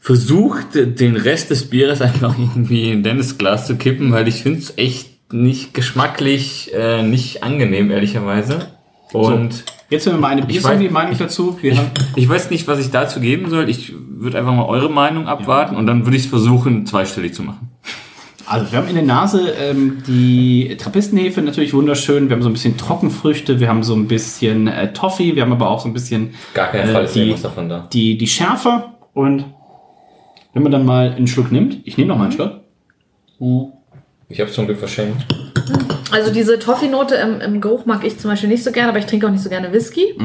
versucht, den Rest des Bieres einfach irgendwie in Dennis Glas zu kippen, weil ich finde es echt nicht geschmacklich, äh, nicht angenehm, ehrlicherweise. Und Jetzt hören wir mal eine Ich Biersommelier-Meinung dazu. Wir haben, ich weiß nicht, was ich dazu geben soll. Ich würde einfach mal eure Meinung abwarten und dann würde ich es versuchen, zweistellig zu machen. also wir haben in der Nase ähm, die Trappistenhefe natürlich wunderschön. Wir haben so ein bisschen Trockenfrüchte, wir haben so ein bisschen äh, Toffee, wir haben aber auch so ein bisschen Gar keinen Äh, Fall ist die- irgendwas davon da. die, die Schärfe. Und wenn man dann mal einen Schluck nimmt, ich nehme noch mal einen Schluck. Ich habe zum Glück verschenkt. Also diese Toffee-Note im, im Geruch mag ich zum Beispiel nicht so gerne, aber ich trinke auch nicht so gerne Whisky.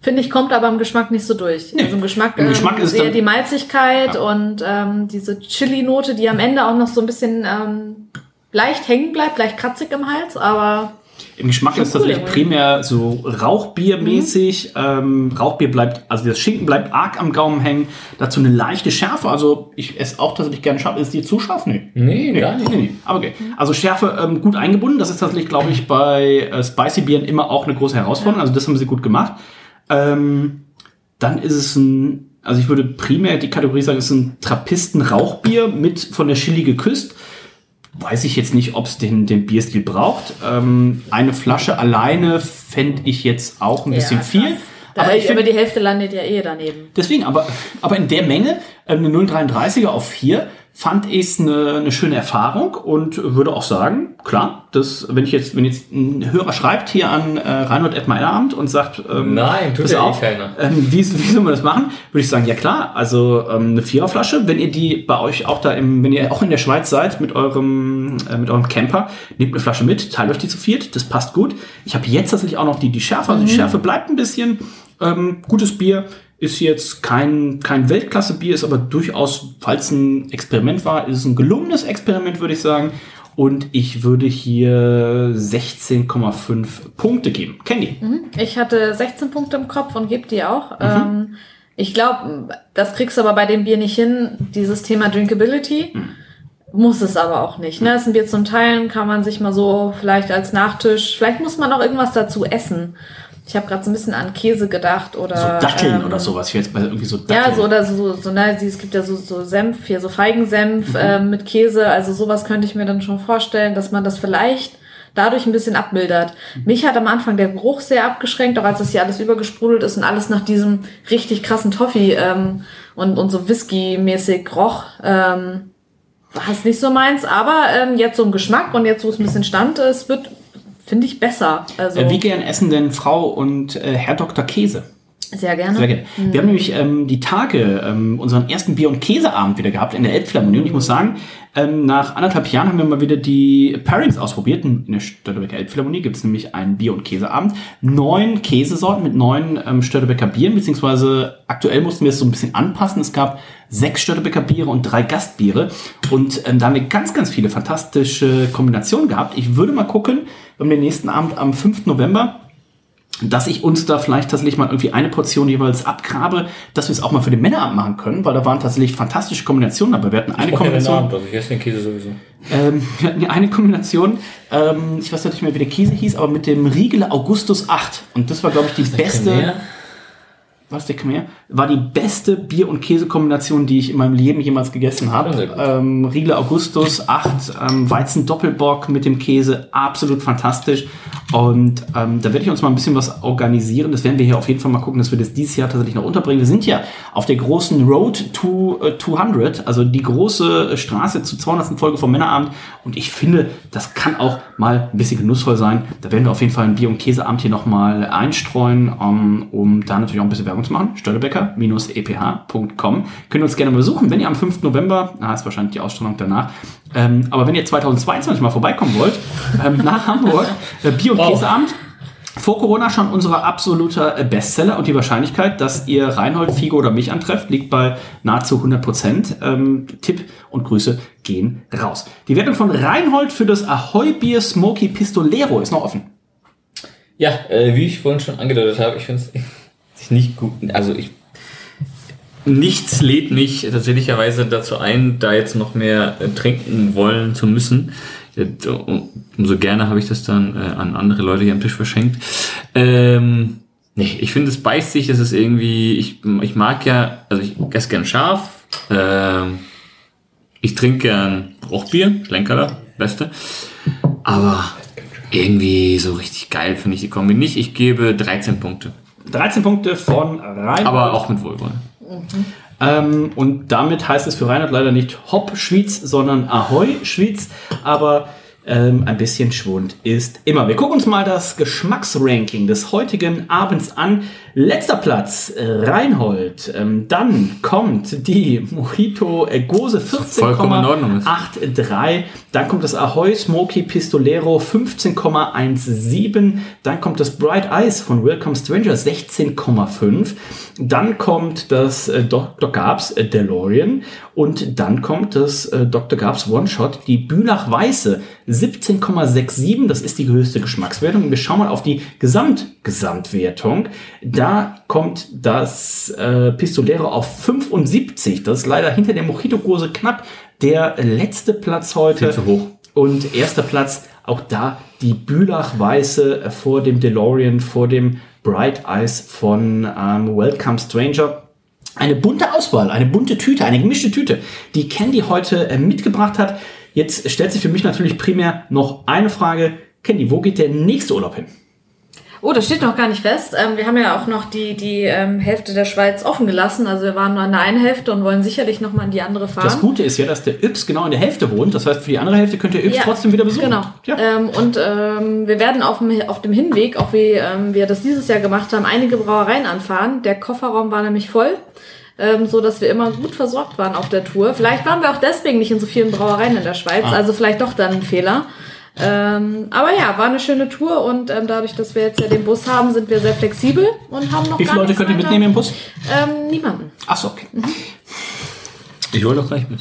Finde ich, kommt aber im Geschmack nicht so durch. Also im Geschmack, Im Geschmack ist eher die Malzigkeit und ähm, diese Chili-Note, die am Ende auch noch so ein bisschen ähm, leicht hängen bleibt, leicht kratzig im Hals, aber Im Geschmack ist cool, tatsächlich irgendwie. primär so Rauchbiermäßig. Ähm, Rauchbier bleibt, also das Schinken bleibt arg am Gaumen hängen. Dazu eine leichte Schärfe. Also ich esse auch tatsächlich gerne scharf. Ist die zu scharf? Nee. Nee, Nee, nee, nee. Aber okay. Also Schärfe ähm, gut eingebunden. Das ist tatsächlich, glaube ich, bei äh, Spicy Bieren immer auch eine große Herausforderung. Also das haben sie gut gemacht. Ähm, dann ist es ein, also ich würde primär die Kategorie sagen, es ist ein Trappisten-Rauchbier mit von der Chili geküsst. Weiß ich jetzt nicht, ob es den, den Bierstil braucht. Ähm, eine Flasche alleine fände ich jetzt auch ein bisschen Ja, viel. Da, Aber ich finde, die Hälfte landet ja eh daneben. deswegen, aber, aber in der Menge, ähm, eine 0,33er auf 4, fand ich es eine, eine schöne Erfahrung und würde auch sagen, klar, das, wenn ich jetzt, wenn jetzt ein Hörer schreibt hier an äh, Reinhold Edmeilerabend und sagt, ähm, Nein, tut ja eh auf, keiner. ähm, wie, wie soll man das machen? Würde ich sagen, ja klar, also ähm, eine Viererflasche, wenn ihr die bei euch auch da im, wenn ihr auch in der Schweiz seid mit eurem, äh, mit eurem Camper, nehmt eine Flasche mit, teilt euch die zu viert, das passt gut. Ich habe jetzt tatsächlich auch noch die, die Schärfe, also die Schärfe bleibt ein bisschen, ähm, gutes Bier, ist jetzt kein, kein Weltklasse-Bier, ist aber durchaus, falls ein Experiment war, ist es ein gelungenes Experiment, würde ich sagen. Und ich würde hier 16,5 Punkte geben. Candy. Ich hatte 16 Punkte im Kopf und gebe die auch. Mhm. Ähm, ich glaube, das kriegst du aber bei dem Bier nicht hin, dieses Thema Drinkability. Mhm. Muss es aber auch nicht. Ne? Das ist ein Bier zum Teilen, kann man sich mal so vielleicht als Nachtisch, vielleicht muss man auch irgendwas dazu essen. Ich habe gerade so ein bisschen an Käse gedacht oder. So Datteln ähm, oder sowas. Ich jetzt bei irgendwie so Datteln. Ja, so oder so, so ne, es gibt ja so, so Senf, hier so Feigensenf Mhm. ähm, mit Käse, also sowas könnte ich mir dann schon vorstellen, dass man das vielleicht dadurch ein bisschen abmildert. Mhm. Mich hat am Anfang der Geruch sehr abgeschränkt, auch als das hier alles übergesprudelt ist und alles nach diesem richtig krassen Toffee ähm, und, und so Whisky-mäßig roch. Ähm, war es nicht so meins, aber ähm, jetzt so im Geschmack und jetzt, wo es ein bisschen stand, es wird, finde ich, besser. Also, Äh, wie gern essen denn Frau und äh, Herr Dr. Käse? Sehr gerne. Sehr gerne. Wir haben nämlich ähm, die Tage ähm, unseren ersten Bier- und Käseabend wieder gehabt in der Elbphilharmonie. Und ich muss sagen, ähm, nach anderthalb Jahren haben wir mal wieder die Pairings ausprobiert. In der Störtebecker Elbphilharmonie gibt es nämlich einen Bier- und Käseabend. Neun Käsesorten mit neun ähm, Störtebecker Bieren, beziehungsweise aktuell mussten wir es so ein bisschen anpassen. Es gab sechs Störtebecker Biere und drei Gastbiere. Und ähm, da haben wir ganz, ganz viele fantastische Kombinationen gehabt. Ich würde mal gucken, wir haben den nächsten Abend am 5. November dass ich uns da vielleicht tatsächlich mal irgendwie eine Portion jeweils abgrabe, dass wir es auch mal für den Männerabend machen können, weil da waren tatsächlich fantastische Kombinationen dabei. Wir hatten eine Kombination. Also ich esse den Käse sowieso. Ähm, wir hatten eine Kombination, ähm, ich weiß nicht mehr, wie der Käse hieß, aber mit dem Riegele Augustus 8. Und das war, glaube ich, die beste. Was der Khmer? War die beste Bier- und Käsekombination, die ich in meinem Leben jemals gegessen habe. Ähm, Riegele Augustus 8, ähm, Weizen Doppelbock mit dem Käse, absolut fantastisch. Und ähm, da werde ich uns mal ein bisschen was organisieren. Das werden wir hier auf jeden Fall mal gucken, dass wir das dieses Jahr tatsächlich noch unterbringen. Wir sind ja auf der großen Road to äh, 200, also die große äh, Straße zur 200. Folge vom Männerabend. Und ich finde, das kann auch mal ein bisschen genussvoll sein. Da werden wir auf jeden Fall ein Bier- und Käseabend hier nochmal einstreuen, um, um da natürlich auch ein bisschen Werbung zu machen. Störtebecker-eph.com. Könnt ihr uns gerne besuchen, wenn ihr am 5. November, na, ist wahrscheinlich die Ausstrahlung danach, ähm, aber wenn ihr 2022 mal vorbeikommen wollt, ähm, nach Hamburg, äh, Bier- und Käseabend, vor Corona schon unser absoluter äh, Bestseller und die Wahrscheinlichkeit, dass ihr Reinhold, Figo oder mich antrefft, liegt bei nahezu 100 Prozent. Ähm, Tipp und Grüße gehen raus. Die Wertung von Reinhold für das Ahoy Bier Smoky Pistolero ist noch offen. Ja, äh, wie ich vorhin schon angedeutet habe, ich finde es nicht gut. Also ich. Nichts lädt mich tatsächlicherweise dazu ein, da jetzt noch mehr äh, trinken wollen zu müssen. Äh, um- Umso gerne habe ich das dann äh, an andere Leute hier am Tisch verschenkt. Ähm, nee, ich finde, es beißt sich, es ist irgendwie, ich, ich mag ja, also ich esse gern scharf, ähm, ich trinke gern Bruchbier, Schlenkerler, beste. Aber irgendwie so richtig geil finde ich die Kombi nicht. Ich gebe 13 Punkte. 13 Punkte von Reinhold. Aber auch mit Wohlwollen. Ähm, und damit heißt es für Reinhard leider nicht Hopp Schwyz, sondern Ahoi Schwyz. Aber ähm, ein bisschen Schwund ist immer. Wir gucken uns mal das Geschmacksranking des heutigen Abends an. Letzter Platz, äh, Reinhold. Ähm, dann kommt die Mojito Gose Vollkommen in Ordnung ist. 14,83. Dann kommt das Ahoy Smoky Pistolero 15,17. Dann kommt das Bright Eyes von Welcome Stranger 16,5. Dann kommt das äh, Dr. Gabs äh, DeLorean. Und dann kommt das Dr. Gabs One-Shot, die Bülach Weiße 17,67. Das ist die höchste Geschmackswertung. Und wir schauen mal auf die Gesamt-Gesamtwertung. Da kommt das äh, Pistolero auf 75. Das ist leider hinter der Mojito-Gose knapp. Der letzte Platz heute. Viel zu hoch. Und erster Platz, auch da die Bülach-Weiße vor dem DeLorean, vor dem Bright Eyes von ähm, Welcome Stranger. Eine bunte Auswahl, eine bunte Tüte, eine gemischte Tüte, die Candy heute äh, mitgebracht hat. Jetzt stellt sich für mich natürlich primär noch eine Frage. Candy, wo geht der nächste Urlaub hin? Oh, das steht noch gar nicht fest. Ähm, wir haben ja auch noch die, die ähm, Hälfte der Schweiz offen gelassen. Also wir waren nur an der einen Hälfte und wollen sicherlich noch mal in die andere fahren. Das Gute ist ja, dass der Yps genau in der Hälfte wohnt. Das heißt, für die andere Hälfte könnt ihr Yps Ja, trotzdem wieder besuchen. Genau. Ja. Ähm, und ähm, wir werden auf dem, auf dem Hinweg, auch wie ähm, wir das dieses Jahr gemacht haben, einige Brauereien anfahren. Der Kofferraum war nämlich voll, ähm, so dass wir immer gut versorgt waren auf der Tour. Vielleicht waren wir auch deswegen nicht in so vielen Brauereien in der Schweiz, Ah. also vielleicht doch dann ein Fehler. Ähm, aber ja, war eine schöne Tour und ähm, dadurch, dass wir jetzt ja den Bus haben, sind wir sehr flexibel und haben noch Wie viele Leute könnt ihr mitnehmen im Bus? Ähm, niemanden. Achso, okay. Ich hole doch gleich mit.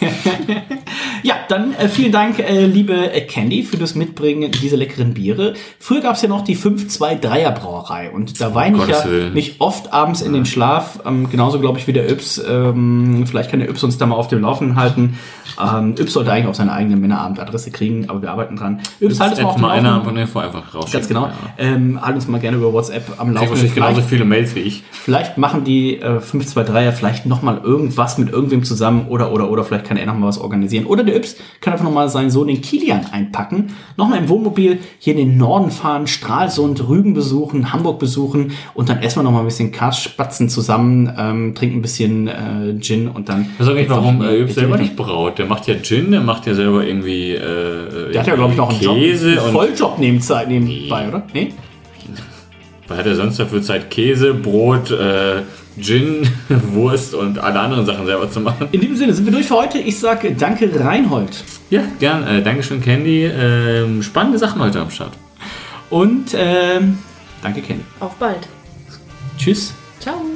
Ja, dann äh, vielen Dank, äh, liebe äh, Candy, für das Mitbringen dieser leckeren Biere. Früher gab es ja noch die 5-2-3er Brauerei und da weine ich ja Willen. nicht oft abends in den Schlaf. Ähm, genauso glaube ich wie der Yps. Ähm, vielleicht kann der Yps uns da mal auf dem Laufenden halten. Ähm, Yps sollte eigentlich auch seine eigene Männerabendadresse kriegen, aber wir arbeiten dran. Yps, halt uns mal auf dem mal einer Laufenden. von der vor einfach raus. Ganz genau. Ja. Ähm, halt uns mal gerne über WhatsApp am Laufenden. wahrscheinlich genauso viele Mails wie ich. Vielleicht machen die äh, 523er vielleicht nochmal irgendwas mit irgendwem zusammen oder, oder, oder vielleicht kann er nochmal was organisieren. Oder der Yps kann einfach nochmal seinen Sohn, den Kilian, einpacken. Nochmal im Wohnmobil hier in den Norden fahren, Stralsund, Rügen besuchen, Hamburg besuchen und dann essen wir nochmal ein bisschen Karspatzen zusammen, ähm, trinken ein bisschen äh, Gin und dann. Ich weiß nicht, warum äh, Yps selber nicht braut. Der macht ja Gin, der macht ja selber irgendwie. Äh, Der hat ja, glaube ich, noch einen Käse Job, einen Volljob nebenzeit nebenbei, oder? Nee? Was hat er sonst dafür Zeit? Käse, Brot, äh, Gin, Wurst und alle anderen Sachen selber zu machen. In diesem Sinne sind wir durch für heute. Ich sage danke, Reinhold. Ja, gern. Äh, Dankeschön, Candy. Ähm, spannende Sachen heute am Start. Und ähm, danke, Kenny. Auf bald. Tschüss. Ciao.